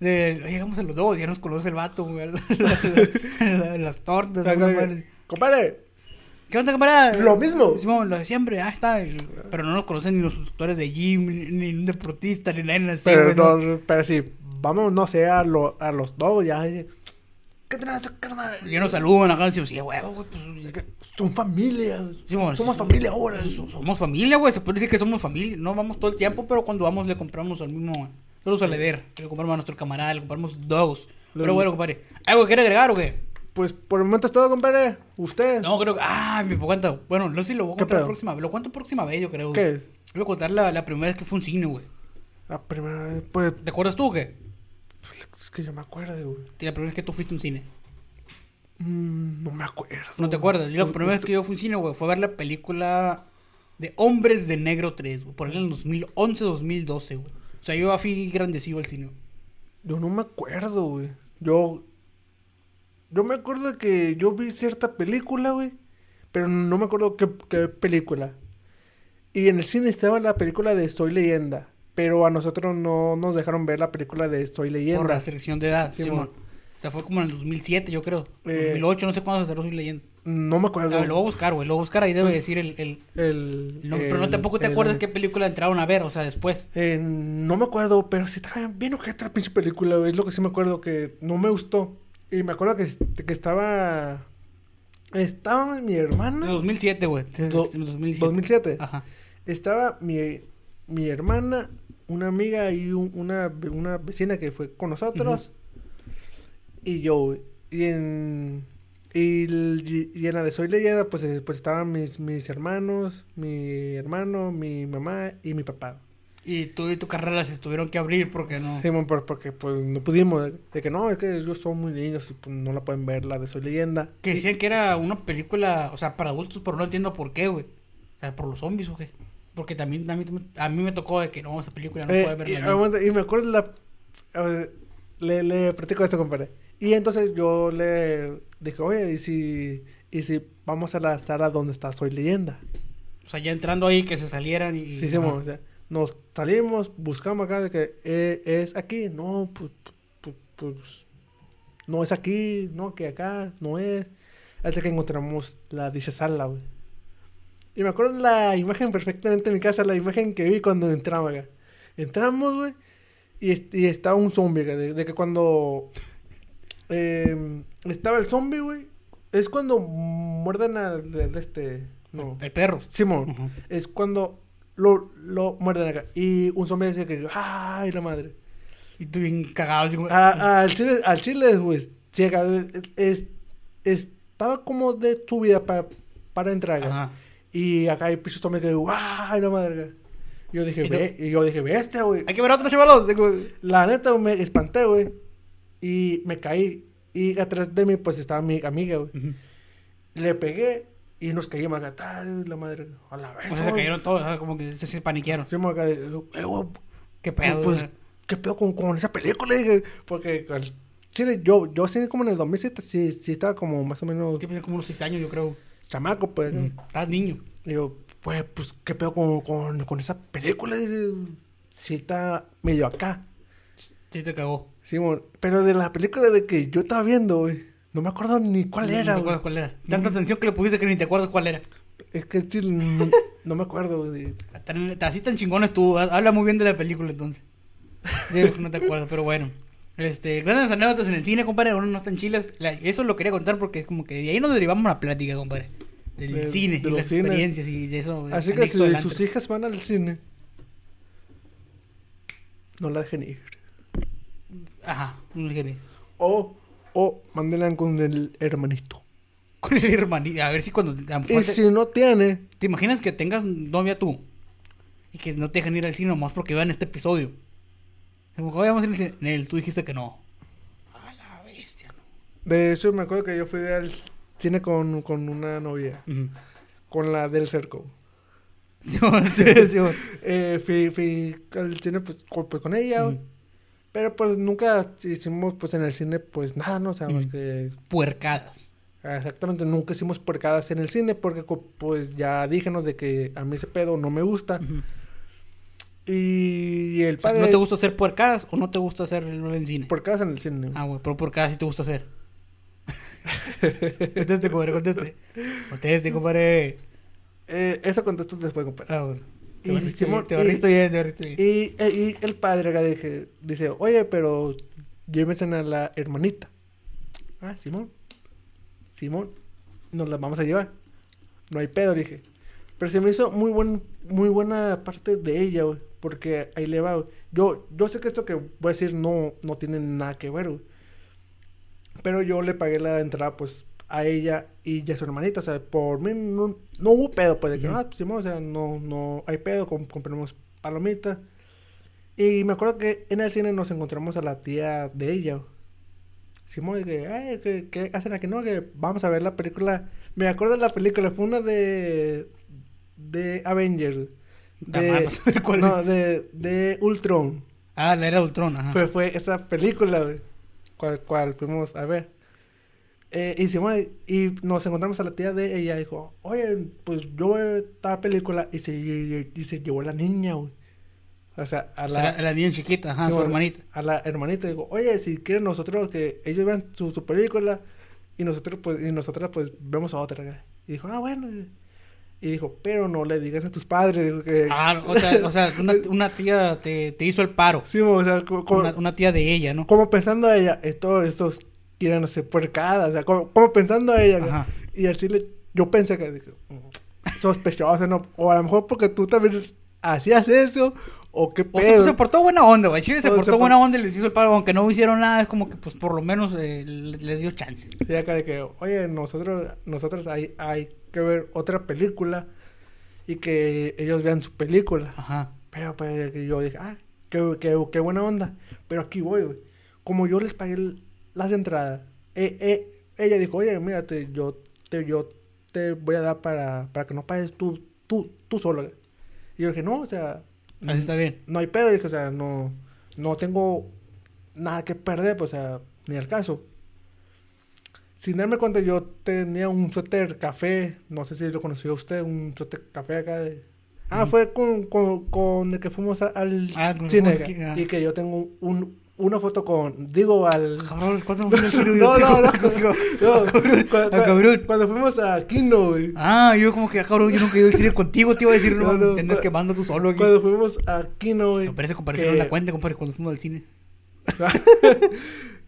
[SPEAKER 1] De, "Oye, llegamos a los dos, ya nos conoce el vato, güey. la- la- las tortas, güey.
[SPEAKER 2] Compadre,
[SPEAKER 1] ¿Qué onda, camarada?
[SPEAKER 2] Lo mismo.
[SPEAKER 1] Decimos, lo de siempre, ah, está. Pero no nos conocen ni los instructores de gym, ni, un deportista, ni nadie así,
[SPEAKER 2] pero,
[SPEAKER 1] güey,
[SPEAKER 2] pero sí, vamos, no sé, a los dos ya. ¿Qué tenés, carnal?
[SPEAKER 1] Ya nos saludan acá, decimos, sí, güey, güey, pues...
[SPEAKER 2] Son familia.
[SPEAKER 1] sí, bueno,
[SPEAKER 2] somos familia ahora.
[SPEAKER 1] so- Somos familia, güey, se puede decir que somos familia. No vamos todo el tiempo, pero cuando vamos le compramos al mismo... Solo a Leder, le compramos a nuestro camarada, le compramos dos. Pero bueno, compadre. ¿Algo quiere agregar o qué?
[SPEAKER 2] Pues por el momento es todo, compadre. Usted.
[SPEAKER 1] No, creo que... Ah, me cuenta. Bueno, no sé si lo voy a
[SPEAKER 2] ¿Qué
[SPEAKER 1] contar la próxima vez. Lo cuento próxima vez, yo creo.
[SPEAKER 2] ¿Qué es?
[SPEAKER 1] Voy a contar la, la primera vez que fue un cine, güey.
[SPEAKER 2] La primera vez, pues,
[SPEAKER 1] ¿Te acuerdas tú o qué?
[SPEAKER 2] Que yo me acuerdo, güey.
[SPEAKER 1] La primera vez que tú fuiste a un cine.
[SPEAKER 2] Mm, no me acuerdo.
[SPEAKER 1] ¿No te acuerdas? Yo la primera vez que yo fui al cine, güey, fue a ver la película de Hombres de Negro 3, güey. Por ahí en el 2011, 2012, güey. O sea, yo fui grandecido al cine.
[SPEAKER 2] Yo no me acuerdo, güey. Yo. Yo me acuerdo que yo vi cierta película, güey. Pero no me acuerdo qué, qué película. Y en el cine estaba la película de Soy Leyenda. Pero a nosotros no nos dejaron ver la película de Soy
[SPEAKER 1] Por
[SPEAKER 2] Leyenda.
[SPEAKER 1] la selección de edad,
[SPEAKER 2] Sí,
[SPEAKER 1] Simón.
[SPEAKER 2] mon.
[SPEAKER 1] O sea, fue como en el 2007, yo creo.
[SPEAKER 2] Eh,
[SPEAKER 1] 2008, no sé cuándo se cerró Soy Leyenda.
[SPEAKER 2] No me acuerdo.
[SPEAKER 1] Ah, lo voy a buscar, güey. Lo voy a buscar, ahí debe decir el... el,
[SPEAKER 2] El,
[SPEAKER 1] el nombre. Pero no tampoco te acuerdas qué película entraron a ver, o sea, después.
[SPEAKER 2] Eh, no me acuerdo, pero sí estaba bien la pinche película, güey. Es lo que sí me acuerdo que no me gustó. Y me acuerdo que, que estaba. Estaba mi
[SPEAKER 1] En
[SPEAKER 2] hermana.
[SPEAKER 1] 2007, güey.
[SPEAKER 2] Do-
[SPEAKER 1] En 2007.
[SPEAKER 2] 2007.
[SPEAKER 1] Ajá.
[SPEAKER 2] Estaba mi, mi hermana, una amiga y un- una, una vecina que fue con nosotros. Y yo. Y en. Y, en la de Soy Leyenda, pues, eh, pues estaban mis, mis hermanos, mi hermano, mi mamá y mi papá.
[SPEAKER 1] Y tú y tu carrera las estuvieron que abrir porque no...
[SPEAKER 2] Por- porque pues no pudimos. De que no, es que ellos son muy niños y pues, no la pueden ver, la de Soy Leyenda.
[SPEAKER 1] Que decían que era una película, o sea, para adultos, pero no entiendo por qué, güey. O sea, por los zombies o qué. Porque también a mí, a mí me tocó de que no, esa película no
[SPEAKER 2] Eh,
[SPEAKER 1] puede
[SPEAKER 2] y,
[SPEAKER 1] verla.
[SPEAKER 2] y me acuerdo la... ver, le, le platico esto, compadre. Y entonces yo le dije, oye, ¿y si, y si vamos a la sala donde está Soy Leyenda?
[SPEAKER 1] O sea, ya entrando ahí que se salieran y...
[SPEAKER 2] Sí, Simón, o sea, nos salimos, buscamos acá de que eh, es aquí. No, pues, pues, pues, no es aquí, no, que acá, no es. Hasta que encontramos la dicha sala, güey. Y me acuerdo la imagen perfectamente en mi casa, la imagen que vi cuando entraba acá. Entramos, güey, y, y estaba un zombie, güey, de, de que cuando eh, estaba el zombie, güey, es cuando muerden al, al este, no,
[SPEAKER 1] El perro.
[SPEAKER 2] Simón
[SPEAKER 1] Ujú.
[SPEAKER 2] es cuando lo, lo muerden acá. Y un zombie dice que, ¡ay, la madre!
[SPEAKER 1] Y tú bien cagado, así como...
[SPEAKER 2] A- al chile, al chile, güey, ciega, es- es- estaba como de subida para, para entrar. güey.
[SPEAKER 1] Ajá.
[SPEAKER 2] Y acá hay pichos zombies que, ¡guau! la madre. Yo dije,
[SPEAKER 1] ¿Y
[SPEAKER 2] ve, y yo dije, bestia, güey.
[SPEAKER 1] Hay que ver otros chavalos. Digo,
[SPEAKER 2] La neta, me espanté, güey. Y me caí. Y atrás de mí, pues, estaba mi amiga, güey.
[SPEAKER 1] ujú.
[SPEAKER 2] Le pegué y nos caímos acá, tal, la madre. A la vez,
[SPEAKER 1] O sea, se cayeron todos, sea, como que se, se paniquearon.
[SPEAKER 2] Fuimos acá eh, güey,
[SPEAKER 1] Qué pedo.
[SPEAKER 2] pues. ¿qué pedo con, con esa película? Dije, porque, al chile, yo, yo sí, como en el 2007, sí, sí estaba como más o menos
[SPEAKER 1] Sí, pues, como unos 6 años, yo creo.
[SPEAKER 2] Chamaco, pues.
[SPEAKER 1] Estás niño.
[SPEAKER 2] Y yo, pues, pues, ¿qué pedo con, con, con esa película? Sí está medio acá.
[SPEAKER 1] Sí, te cagó.
[SPEAKER 2] Simón, pero de la película de que yo estaba viendo, güey, no me acuerdo ni cuál
[SPEAKER 1] No- no
[SPEAKER 2] era,
[SPEAKER 1] te
[SPEAKER 2] güey.
[SPEAKER 1] acuerdas cuál era. Tanta atención que le pusiste que ni te acuerdas cuál era.
[SPEAKER 2] Es que no, no me acuerdo, güey.
[SPEAKER 1] Así tan chingones tú. Habla muy bien de la película entonces. Sí, porque no te acuerdas, pero bueno. Este, grandes anécdotas en el cine, compadre. Uno no están chilas. La- eso lo quería contar porque es como que de ahí nos derivamos la plática, compadre. Del
[SPEAKER 2] De-
[SPEAKER 1] cine
[SPEAKER 2] de
[SPEAKER 1] y las experiencias y de eso.
[SPEAKER 2] Así que si sus hijas van al cine, no la dejen ir.
[SPEAKER 1] Ajá, un ingeniero.
[SPEAKER 2] O, o mándenla con el hermanito.
[SPEAKER 1] Con el hermanito. A ver si cuando.
[SPEAKER 2] Y
[SPEAKER 1] te,
[SPEAKER 2] si no tiene,
[SPEAKER 1] ¿te imaginas que tengas novia tú y que no te dejan ir al cine nomás porque vean este episodio? Como que "Oye, vamos a ir al cine. Nel, tú dijiste que no. A la bestia, ¿no?
[SPEAKER 2] de hecho me acuerdo que yo fui al cine con, con una novia, con la del cerco.
[SPEAKER 1] Sí, sí, sí,
[SPEAKER 2] Eh, fui, fui al cine pues con, pues, con ella, pero pues nunca hicimos pues en el cine pues nada, no sabemos
[SPEAKER 1] Ujú.
[SPEAKER 2] que
[SPEAKER 1] Puercadas.
[SPEAKER 2] exactamente nunca hicimos porcadas en el cine porque pues ya dije ¿no? de que a mí ese pedo no me gusta. Y el
[SPEAKER 1] O sea,
[SPEAKER 2] padre
[SPEAKER 1] ¿No te gusta hacer puercadas o no te gusta hacer el en cine?
[SPEAKER 2] porcadas en el cine.
[SPEAKER 1] Ah, güey, pero puercadas sí te gusta hacer. conteste, compadre, conteste. Conteste, compadre.
[SPEAKER 2] Eh, eso contesto después, compadre.
[SPEAKER 1] Ah, bueno. Te barriste bien, te barriste bien, te barriste bien.
[SPEAKER 2] Y, eh, y el padre acá dije, dice, oye, pero llévense a la hermanita. Ah, Simón. Simón, nos la vamos a llevar. No hay pedo, dije. Pero se me hizo muy buen, muy buena parte de ella, güey. Porque ahí le va. Yo, yo sé que esto que voy a decir no, no tiene nada que ver, güey. Pero yo le pagué la entrada, pues, a ella y a su hermanita. O sea, por mí no, no hubo pedo, pues, de que, ah, pues, Simón, o sea, no, no hay pedo, com- compramos palomitas. Y me acuerdo que en el cine nos encontramos a la tía de ella. Simón, que, "Ay, ¿qué, qué hacen aquí? No, que vamos a ver la película. Me acuerdo de la película, fue una de. de Avengers. De,
[SPEAKER 1] a cuál
[SPEAKER 2] no, de, de Ultron.
[SPEAKER 1] Ah, la era Ultron, ajá.
[SPEAKER 2] Fue, fue esa película, güey, cual, cual fuimos a ver. Eh, y, nos encontramos a la tía de ella. Dijo, oye, pues yo voy a ver esta película. Y se, y se llevó la niña, güey. O sea, a
[SPEAKER 1] O sea,
[SPEAKER 2] la,
[SPEAKER 1] la, la niña chiquita, ajá, su hermanita.
[SPEAKER 2] A la hermanita. Digo, oye, si quieren nosotros que ellos vean su, su película. Y nosotros, pues, y nosotras, pues, vemos a otra. güey". Y dijo, ah, bueno. Y dijo, pero no le digas a tus padres. que...
[SPEAKER 1] Ah, o sea, o sea una, una tía te, te hizo el paro.
[SPEAKER 2] Sí, o sea,
[SPEAKER 1] Una, una tía de ella, ¿no?
[SPEAKER 2] como pensando a ella, esto, estos quieren hacer puercadas, o sea, como, como pensando a ella.
[SPEAKER 1] Ajá.
[SPEAKER 2] Y al chile, yo pensé que dije, "Mm, sospechoso, ¿no? O a lo mejor porque tú también hacías eso, o qué
[SPEAKER 1] O sea,
[SPEAKER 2] pedo.
[SPEAKER 1] pues, se portó buena onda, güey. Chile se portó
[SPEAKER 2] por-
[SPEAKER 1] buena onda y les hizo el paro. Aunque no hicieron nada, es como que, pues, por lo menos eh, le- les dio chance.
[SPEAKER 2] Sí, acá de que, oye, nosotros, nosotros hay, hay que ver otra película y que ellos vean su película.
[SPEAKER 1] Ajá.
[SPEAKER 2] Pero pues yo dije, ah, qué, qué, qué buena onda. Pero aquí voy, güey. Como yo les pagué el- las entradas, eh, eh, ella dijo, oye, mírate, yo te, yo te voy a dar para, para que no pagues tú, tú, tú solo. güey". Y yo dije, no, o sea,
[SPEAKER 1] Así está bien.
[SPEAKER 2] no hay pedo. Dije, o sea, no, no tengo nada que perder, pues, o sea, ni al caso. Sin darme cuenta, yo tenía un suéter café, no sé si lo conoció usted, un suéter café acá de... Ah,
[SPEAKER 1] Ujú.
[SPEAKER 2] fue con, con, con el que fuimos al
[SPEAKER 1] Ah,
[SPEAKER 2] cine
[SPEAKER 1] fuimos
[SPEAKER 2] acá,
[SPEAKER 1] aquí, ah.
[SPEAKER 2] y que yo tengo un, una foto con, digo, al...
[SPEAKER 1] Cabrón, ¿cuánto fue el?
[SPEAKER 2] No, no, no,
[SPEAKER 1] cabrón,
[SPEAKER 2] cua- cua-
[SPEAKER 1] cabrón.
[SPEAKER 2] Cuando fuimos a Kino, güey.
[SPEAKER 1] Ah, yo como que, ah, cabrón, yo nunca iba a decir contigo, te iba a decir, no,
[SPEAKER 2] No, no,
[SPEAKER 1] tendrás
[SPEAKER 2] cua-
[SPEAKER 1] que mando tú solo aquí.
[SPEAKER 2] Cuando fuimos a Kino, güey.
[SPEAKER 1] Me parece comparación
[SPEAKER 2] que-
[SPEAKER 1] en la cuenta, compadre, cuando fuimos al cine.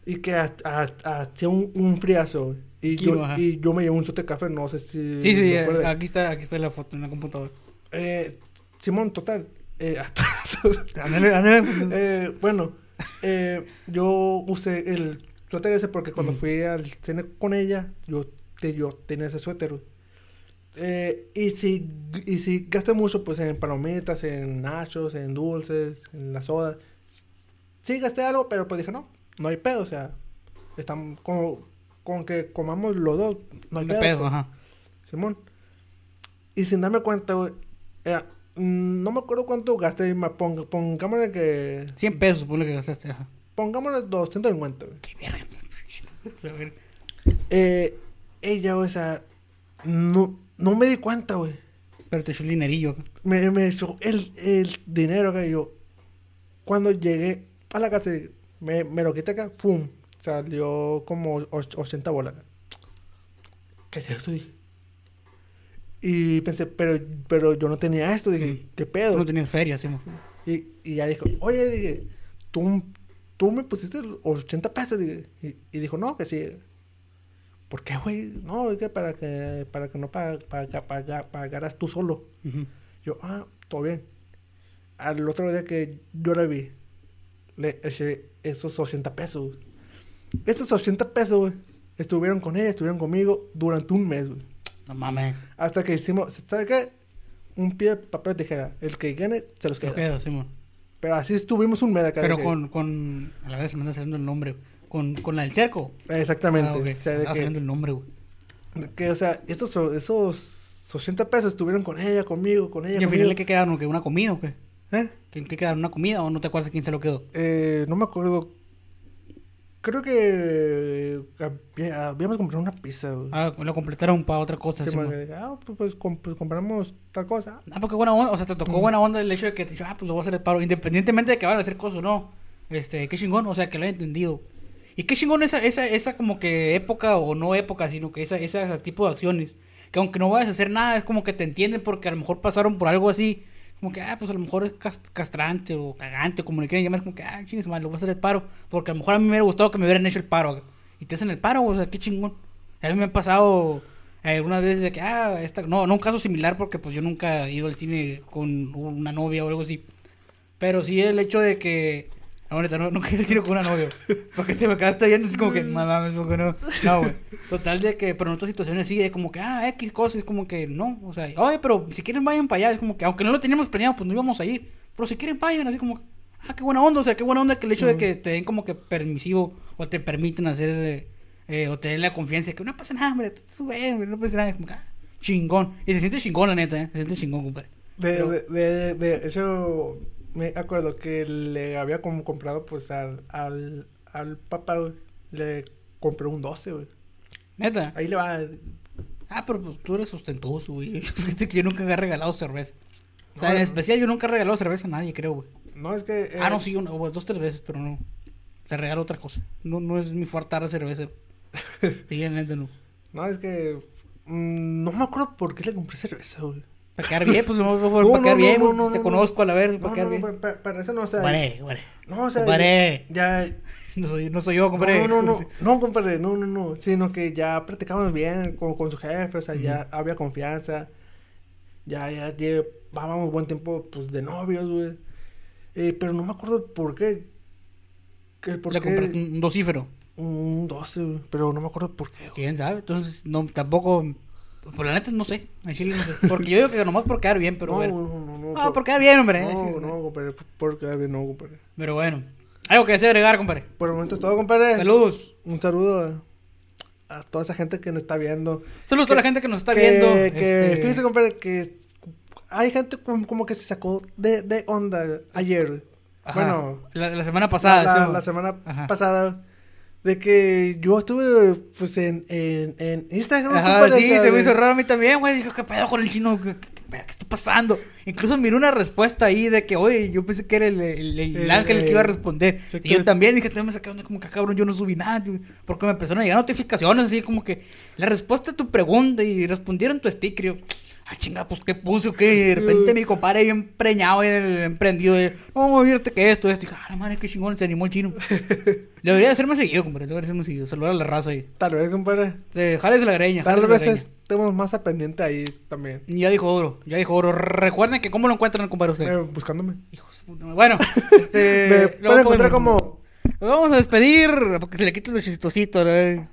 [SPEAKER 2] y que ha- ha- hacía un, un friazo, güey. Y
[SPEAKER 1] Kino,
[SPEAKER 2] yo, y yo me llevé un sote café, no sé si...
[SPEAKER 1] Sí, sí, aquí está, aquí está la foto en la computadora.
[SPEAKER 2] Eh, Simón, total. Eh, eh, bueno, eh, yo usé el suéter ese porque cuando fui al cine con ella, yo, te- yo tenía ese suéter. Eh, y si, y si gasté mucho, pues en palomitas, en nachos, en dulces, en la soda. Sí gasté algo, pero pues dije, no, no hay pedo, o sea, están como, con que comamos los dos, no hay pedo.
[SPEAKER 1] pedo,
[SPEAKER 2] pues.
[SPEAKER 1] ajá.
[SPEAKER 2] Simón. Y sin darme cuenta, güey, no me acuerdo cuánto gasté, pong- pongámosle que,
[SPEAKER 1] 100 pesos, ponle que gastaste, ajá.
[SPEAKER 2] pongámosle 250, güey.
[SPEAKER 1] Qué verga.
[SPEAKER 2] Eh, ella, o sea, no, no me di cuenta, güey.
[SPEAKER 1] Pero te echó el dinerillo.
[SPEAKER 2] Me, me echó el, el dinero que yo. Cuando llegué a la casa, me, me lo quité acá, ¡pum! Salió como och- 80 bolas. ¿Qué es esto? Dije. Y pensé, pero, pero yo no tenía esto. Dije,
[SPEAKER 1] Mm.
[SPEAKER 2] ¿qué
[SPEAKER 1] Tú
[SPEAKER 2] pedo?
[SPEAKER 1] no tenías feria, sí.
[SPEAKER 2] Y, y ya dijo, oye, dije, tú, tú me pusiste los 80 pesos. Dije, y, y dijo, no, que sí. ¿Por qué, güey? No, es que para que, para que no pag- paga- paga- pagaras tú solo. Yo, ah, todo bien. Al otro día que yo la vi, le eché esos 80 pesos. Estos 80 pesos, güey, estuvieron con ella, estuvieron conmigo durante un mes, güey.
[SPEAKER 1] No mames.
[SPEAKER 2] Hasta que hicimos, ¿sabe qué? Un pie, papel, tijera. El que gane, se los queda.
[SPEAKER 1] quedo, sí, mo.
[SPEAKER 2] Pero así estuvimos un mes acá.
[SPEAKER 1] Pero con, con. A la vez se me anda saliendo el nombre. Con, con la del cerco.
[SPEAKER 2] Exactamente.
[SPEAKER 1] Ah, ok.
[SPEAKER 2] O sea, de que,
[SPEAKER 1] el nombre, güey.
[SPEAKER 2] que, o sea, estos, esos 80 pesos estuvieron con ella, conmigo, con ella,
[SPEAKER 1] ¿Y al final qué quedaron? ¿Que ¿Una comida o qué?
[SPEAKER 2] ¿Eh?
[SPEAKER 1] ¿Qué, qué quedaron? ¿Una comida o no te acuerdas quién se lo quedó?
[SPEAKER 2] Eh, no me acuerdo. Creo que había- habíamos comprado una pizza. güey.
[SPEAKER 1] Ah, lo completaron para otra cosa.
[SPEAKER 2] Sí,
[SPEAKER 1] sí,
[SPEAKER 2] man,
[SPEAKER 1] mo.
[SPEAKER 2] que dije, ah, pues, pues, pues compramos tal cosa.
[SPEAKER 1] Ah, porque buena onda, o sea, te tocó
[SPEAKER 2] Mm.
[SPEAKER 1] buena onda el hecho de que te dijo, ah, pues lo voy a hacer el paro, independientemente de que van a hacer cosas o no. Este, qué chingón, o sea, que lo haya entendido. Y qué chingón esa, esa, esa como que época o no época, sino que esa, esa, ese tipo de acciones. Que aunque no vayas a hacer nada, es como que te entienden porque a lo mejor pasaron por algo así. Como que, ah, pues a lo mejor es cas- castrante o cagante, como le quieran llamar, como que, ah, chingues, mal, lo voy a hacer el paro. Porque a lo mejor a mí me hubiera gustado que me hubieran hecho el paro. Y te hacen el paro, o sea, qué chingón. A mí me ha pasado eh, algunas veces de que, ah, esta, no, no un caso similar porque pues yo nunca he ido al cine con una novia o algo así. Pero sí el hecho de que, no, neta, no, he ido al cine con una novia. Porque te me quedaste viendo así como que, no mames, porque no. No, güey. Total de que, pero en otras situaciones sí, de como que, ah, X cosas, es como que no. O sea, oye, pero si quieren vayan para allá. Es como que, aunque no lo teníamos planeado, pues no íbamos a ir. Pero si quieren vayan, así como, ah, qué buena onda. O sea, qué buena onda que el hecho de que te den como que permisivo o te permiten hacer, eh, eh, o tener la confianza de que no pasa nada, hombre, tú hombre, no pasa nada. Es como que, ah, chingón. Y se siente chingón, la neta, ¿eh? Se siente chingón, compadre.
[SPEAKER 2] De,
[SPEAKER 1] Pero-
[SPEAKER 2] de, de, de hecho, me acuerdo que le había como comprado, pues, al, al, al papá, güey, le compré un 12, güey.
[SPEAKER 1] Neta.
[SPEAKER 2] Ahí le va.
[SPEAKER 1] Ah, pero pues tú eres sustentuoso, güey. Fíjate que yo nunca he regalado cerveza. O sea,
[SPEAKER 2] No,
[SPEAKER 1] en especial yo nunca he regalado cerveza a nadie, creo, güey.
[SPEAKER 2] No, es que...
[SPEAKER 1] Ah,
[SPEAKER 2] eh,
[SPEAKER 1] no, sí, una, o dos, tres veces, pero no. Te regalo otra cosa. No, no es mi fuerte dar cerveza. Sí, neta no.
[SPEAKER 2] No, es que... mm, no me acuerdo por qué le compré cerveza, güey.
[SPEAKER 1] Para quedar bien, pues no, para
[SPEAKER 2] No,
[SPEAKER 1] quedar
[SPEAKER 2] no,
[SPEAKER 1] bien,
[SPEAKER 2] no, no,
[SPEAKER 1] pues, te
[SPEAKER 2] no,
[SPEAKER 1] conozco a la ver, para quedar bien.
[SPEAKER 2] pa- pa- para eso no, o sea...
[SPEAKER 1] Compadre.
[SPEAKER 2] No, o sea... Ya...
[SPEAKER 1] No soy, no soy yo, compadre.
[SPEAKER 2] No, no, no, no, compadre, no, no, no, sino que ya platicamos bien con, con su jefe, o sea, ya había confianza, ya, ya llevábamos buen tiempo, pues, de novios, güey, eh, pero no me acuerdo por qué, que por
[SPEAKER 1] Le
[SPEAKER 2] qué,
[SPEAKER 1] compraste un docífero.
[SPEAKER 2] un 12, güey, pero no me acuerdo por qué, güey.
[SPEAKER 1] ¿Quién sabe? Entonces, no, tampoco. Por la neta, no sé. En Chile no sé. Porque yo digo que nomás por quedar bien, pero
[SPEAKER 2] no,
[SPEAKER 1] bueno.
[SPEAKER 2] no, no, no,
[SPEAKER 1] Ah,
[SPEAKER 2] por-
[SPEAKER 1] por quedar bien, hombre.
[SPEAKER 2] no,
[SPEAKER 1] su
[SPEAKER 2] no,
[SPEAKER 1] madre.
[SPEAKER 2] compadre, por, por quedar bien, no, compadre.
[SPEAKER 1] Pero bueno. Algo que deseo agregar, compadre.
[SPEAKER 2] Por el momento es todo, compadre.
[SPEAKER 1] Saludos.
[SPEAKER 2] Un saludo a, a toda esa gente que nos está viendo.
[SPEAKER 1] Saludos a toda la gente que nos está
[SPEAKER 2] que,
[SPEAKER 1] viendo.
[SPEAKER 2] Que,
[SPEAKER 1] este,
[SPEAKER 2] fíjese, compadre, que hay gente como, como que se sacó de, de onda ayer.
[SPEAKER 1] ajá,
[SPEAKER 2] Bueno,
[SPEAKER 1] la, la semana pasada.
[SPEAKER 2] la-
[SPEAKER 1] sí,
[SPEAKER 2] la semana
[SPEAKER 1] Ajá.
[SPEAKER 2] pasada. De que yo estuve, pues, en, en, en Instagram.
[SPEAKER 1] Ajá, sí, se me hizo raro a mí también, güey. Dijo, ¿qué pedo con el chino? ¿Qué, qué- qué- qué está pasando? Incluso miré una respuesta ahí de que, oye, yo pensé que era el, el- el
[SPEAKER 2] El-
[SPEAKER 1] ángel el que iba a responder. Y yo también dije, también me saqué onda como que, "Ah, cabrón, yo no subí nada. tío", Porque me empezaron a llegar notificaciones así como que la respuesta a tu pregunta y respondieron tu sticker. Yo, ah, chinga, pues, ¿qué puse o qué? Y de repente mi compadre bien preñado, el emprendido. y, no, fíjate que esto, esto. Y dije, ah, la madre, qué chingón, se animó el chino. Debería de ser más seguido, compadre. Debería de ser más seguido. Saludar a la raza ahí.
[SPEAKER 2] Tal vez, compadre.
[SPEAKER 1] Sí, jálese la greña.
[SPEAKER 2] Tal vez,
[SPEAKER 1] greña.
[SPEAKER 2] es- tenemos más a pendiente ahí también.
[SPEAKER 1] Ya dijo Oro, ya dijo Oro. Recuerden que cómo lo encuentran, compadre, usted.
[SPEAKER 2] Eh, buscándome.
[SPEAKER 1] Hijos. Bueno, este.
[SPEAKER 2] Me pueden encontrar como...
[SPEAKER 1] Nos vamos a despedir porque se le quiten los chistositos. ¿no?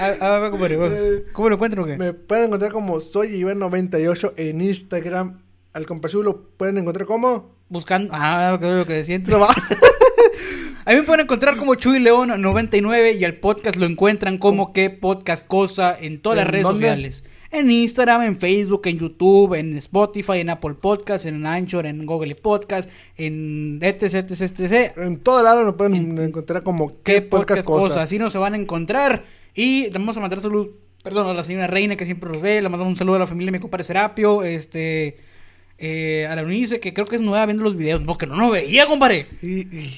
[SPEAKER 1] A, a, a ver, compadre, va.
[SPEAKER 2] Eh,
[SPEAKER 1] ¿Cómo lo encuentro o qué?
[SPEAKER 2] Me pueden encontrar como soy Iván98 en Instagram. Al compasivo lo pueden encontrar como...
[SPEAKER 1] Buscando. Ah, que es lo que decían. A mí me pueden encontrar como Chuy León 99 y al podcast lo encuentran como que podcast cosa en todas las
[SPEAKER 2] ¿En
[SPEAKER 1] redes
[SPEAKER 2] dónde?
[SPEAKER 1] sociales. En Instagram, en Facebook, en YouTube, en Spotify, en Apple Podcast, en Anchor, en Google Podcast, en etc, etc, etc.
[SPEAKER 2] En todo lado nos pueden
[SPEAKER 1] En-
[SPEAKER 2] encontrar como...
[SPEAKER 1] ¿Qué podcast cosa?
[SPEAKER 2] cosa?
[SPEAKER 1] Así nos se van a encontrar. Y le vamos a mandar salud, perdón, a la señora Reina que siempre nos ve. Le mandamos un saludo a la familia de mi compadre Serapio. Este, eh, a la Unice que creo que es nueva viendo los videos. Porque no nos veía, compadre.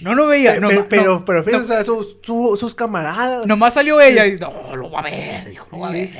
[SPEAKER 1] No nos veía. No,
[SPEAKER 2] pero,
[SPEAKER 1] no,
[SPEAKER 2] pero,
[SPEAKER 1] no,
[SPEAKER 2] pero sus, su- sus camaradas.
[SPEAKER 1] Nomás salió ella y no, lo va a ver, dijo, lo va a ver.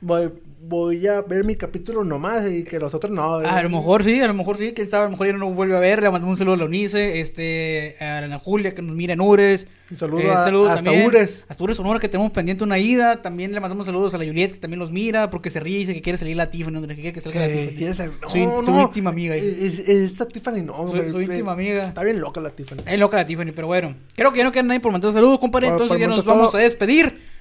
[SPEAKER 2] Voy, voy a ver mi capítulo nomás y que los otros no.
[SPEAKER 1] A lo mejor sí, a lo mejor sí, quién sabe, a lo mejor ya no nos vuelve a ver. Le mandamos un saludo a la Unice, este, a Ana Julia que nos mira en Ures.
[SPEAKER 2] Un saludo
[SPEAKER 1] Eh,
[SPEAKER 2] a-
[SPEAKER 1] saludo
[SPEAKER 2] hasta
[SPEAKER 1] también.
[SPEAKER 2] Ures.
[SPEAKER 1] Hasta Ures Sonora que tenemos pendiente una ida. También le mandamos saludos a la Juliet que también los mira porque se ríe y dice que quiere salir la Tiffany, que quiere que salga la
[SPEAKER 2] Que
[SPEAKER 1] Tiffany.
[SPEAKER 2] quiere ser-
[SPEAKER 1] Soy-
[SPEAKER 2] no,
[SPEAKER 1] soy
[SPEAKER 2] no,
[SPEAKER 1] íntima amiga,
[SPEAKER 2] es- es- Esta Tiffany no.
[SPEAKER 1] Soy- soy
[SPEAKER 2] eh,
[SPEAKER 1] íntima amiga.
[SPEAKER 2] Está bien loca la Tiffany.
[SPEAKER 1] Es loca la Tiffany, pero bueno. Creo que ya no queda nadie por mandar saludos, compadre.
[SPEAKER 2] Por-
[SPEAKER 1] Entonces ya nos
[SPEAKER 2] momento
[SPEAKER 1] vamos
[SPEAKER 2] todo.
[SPEAKER 1] a despedir.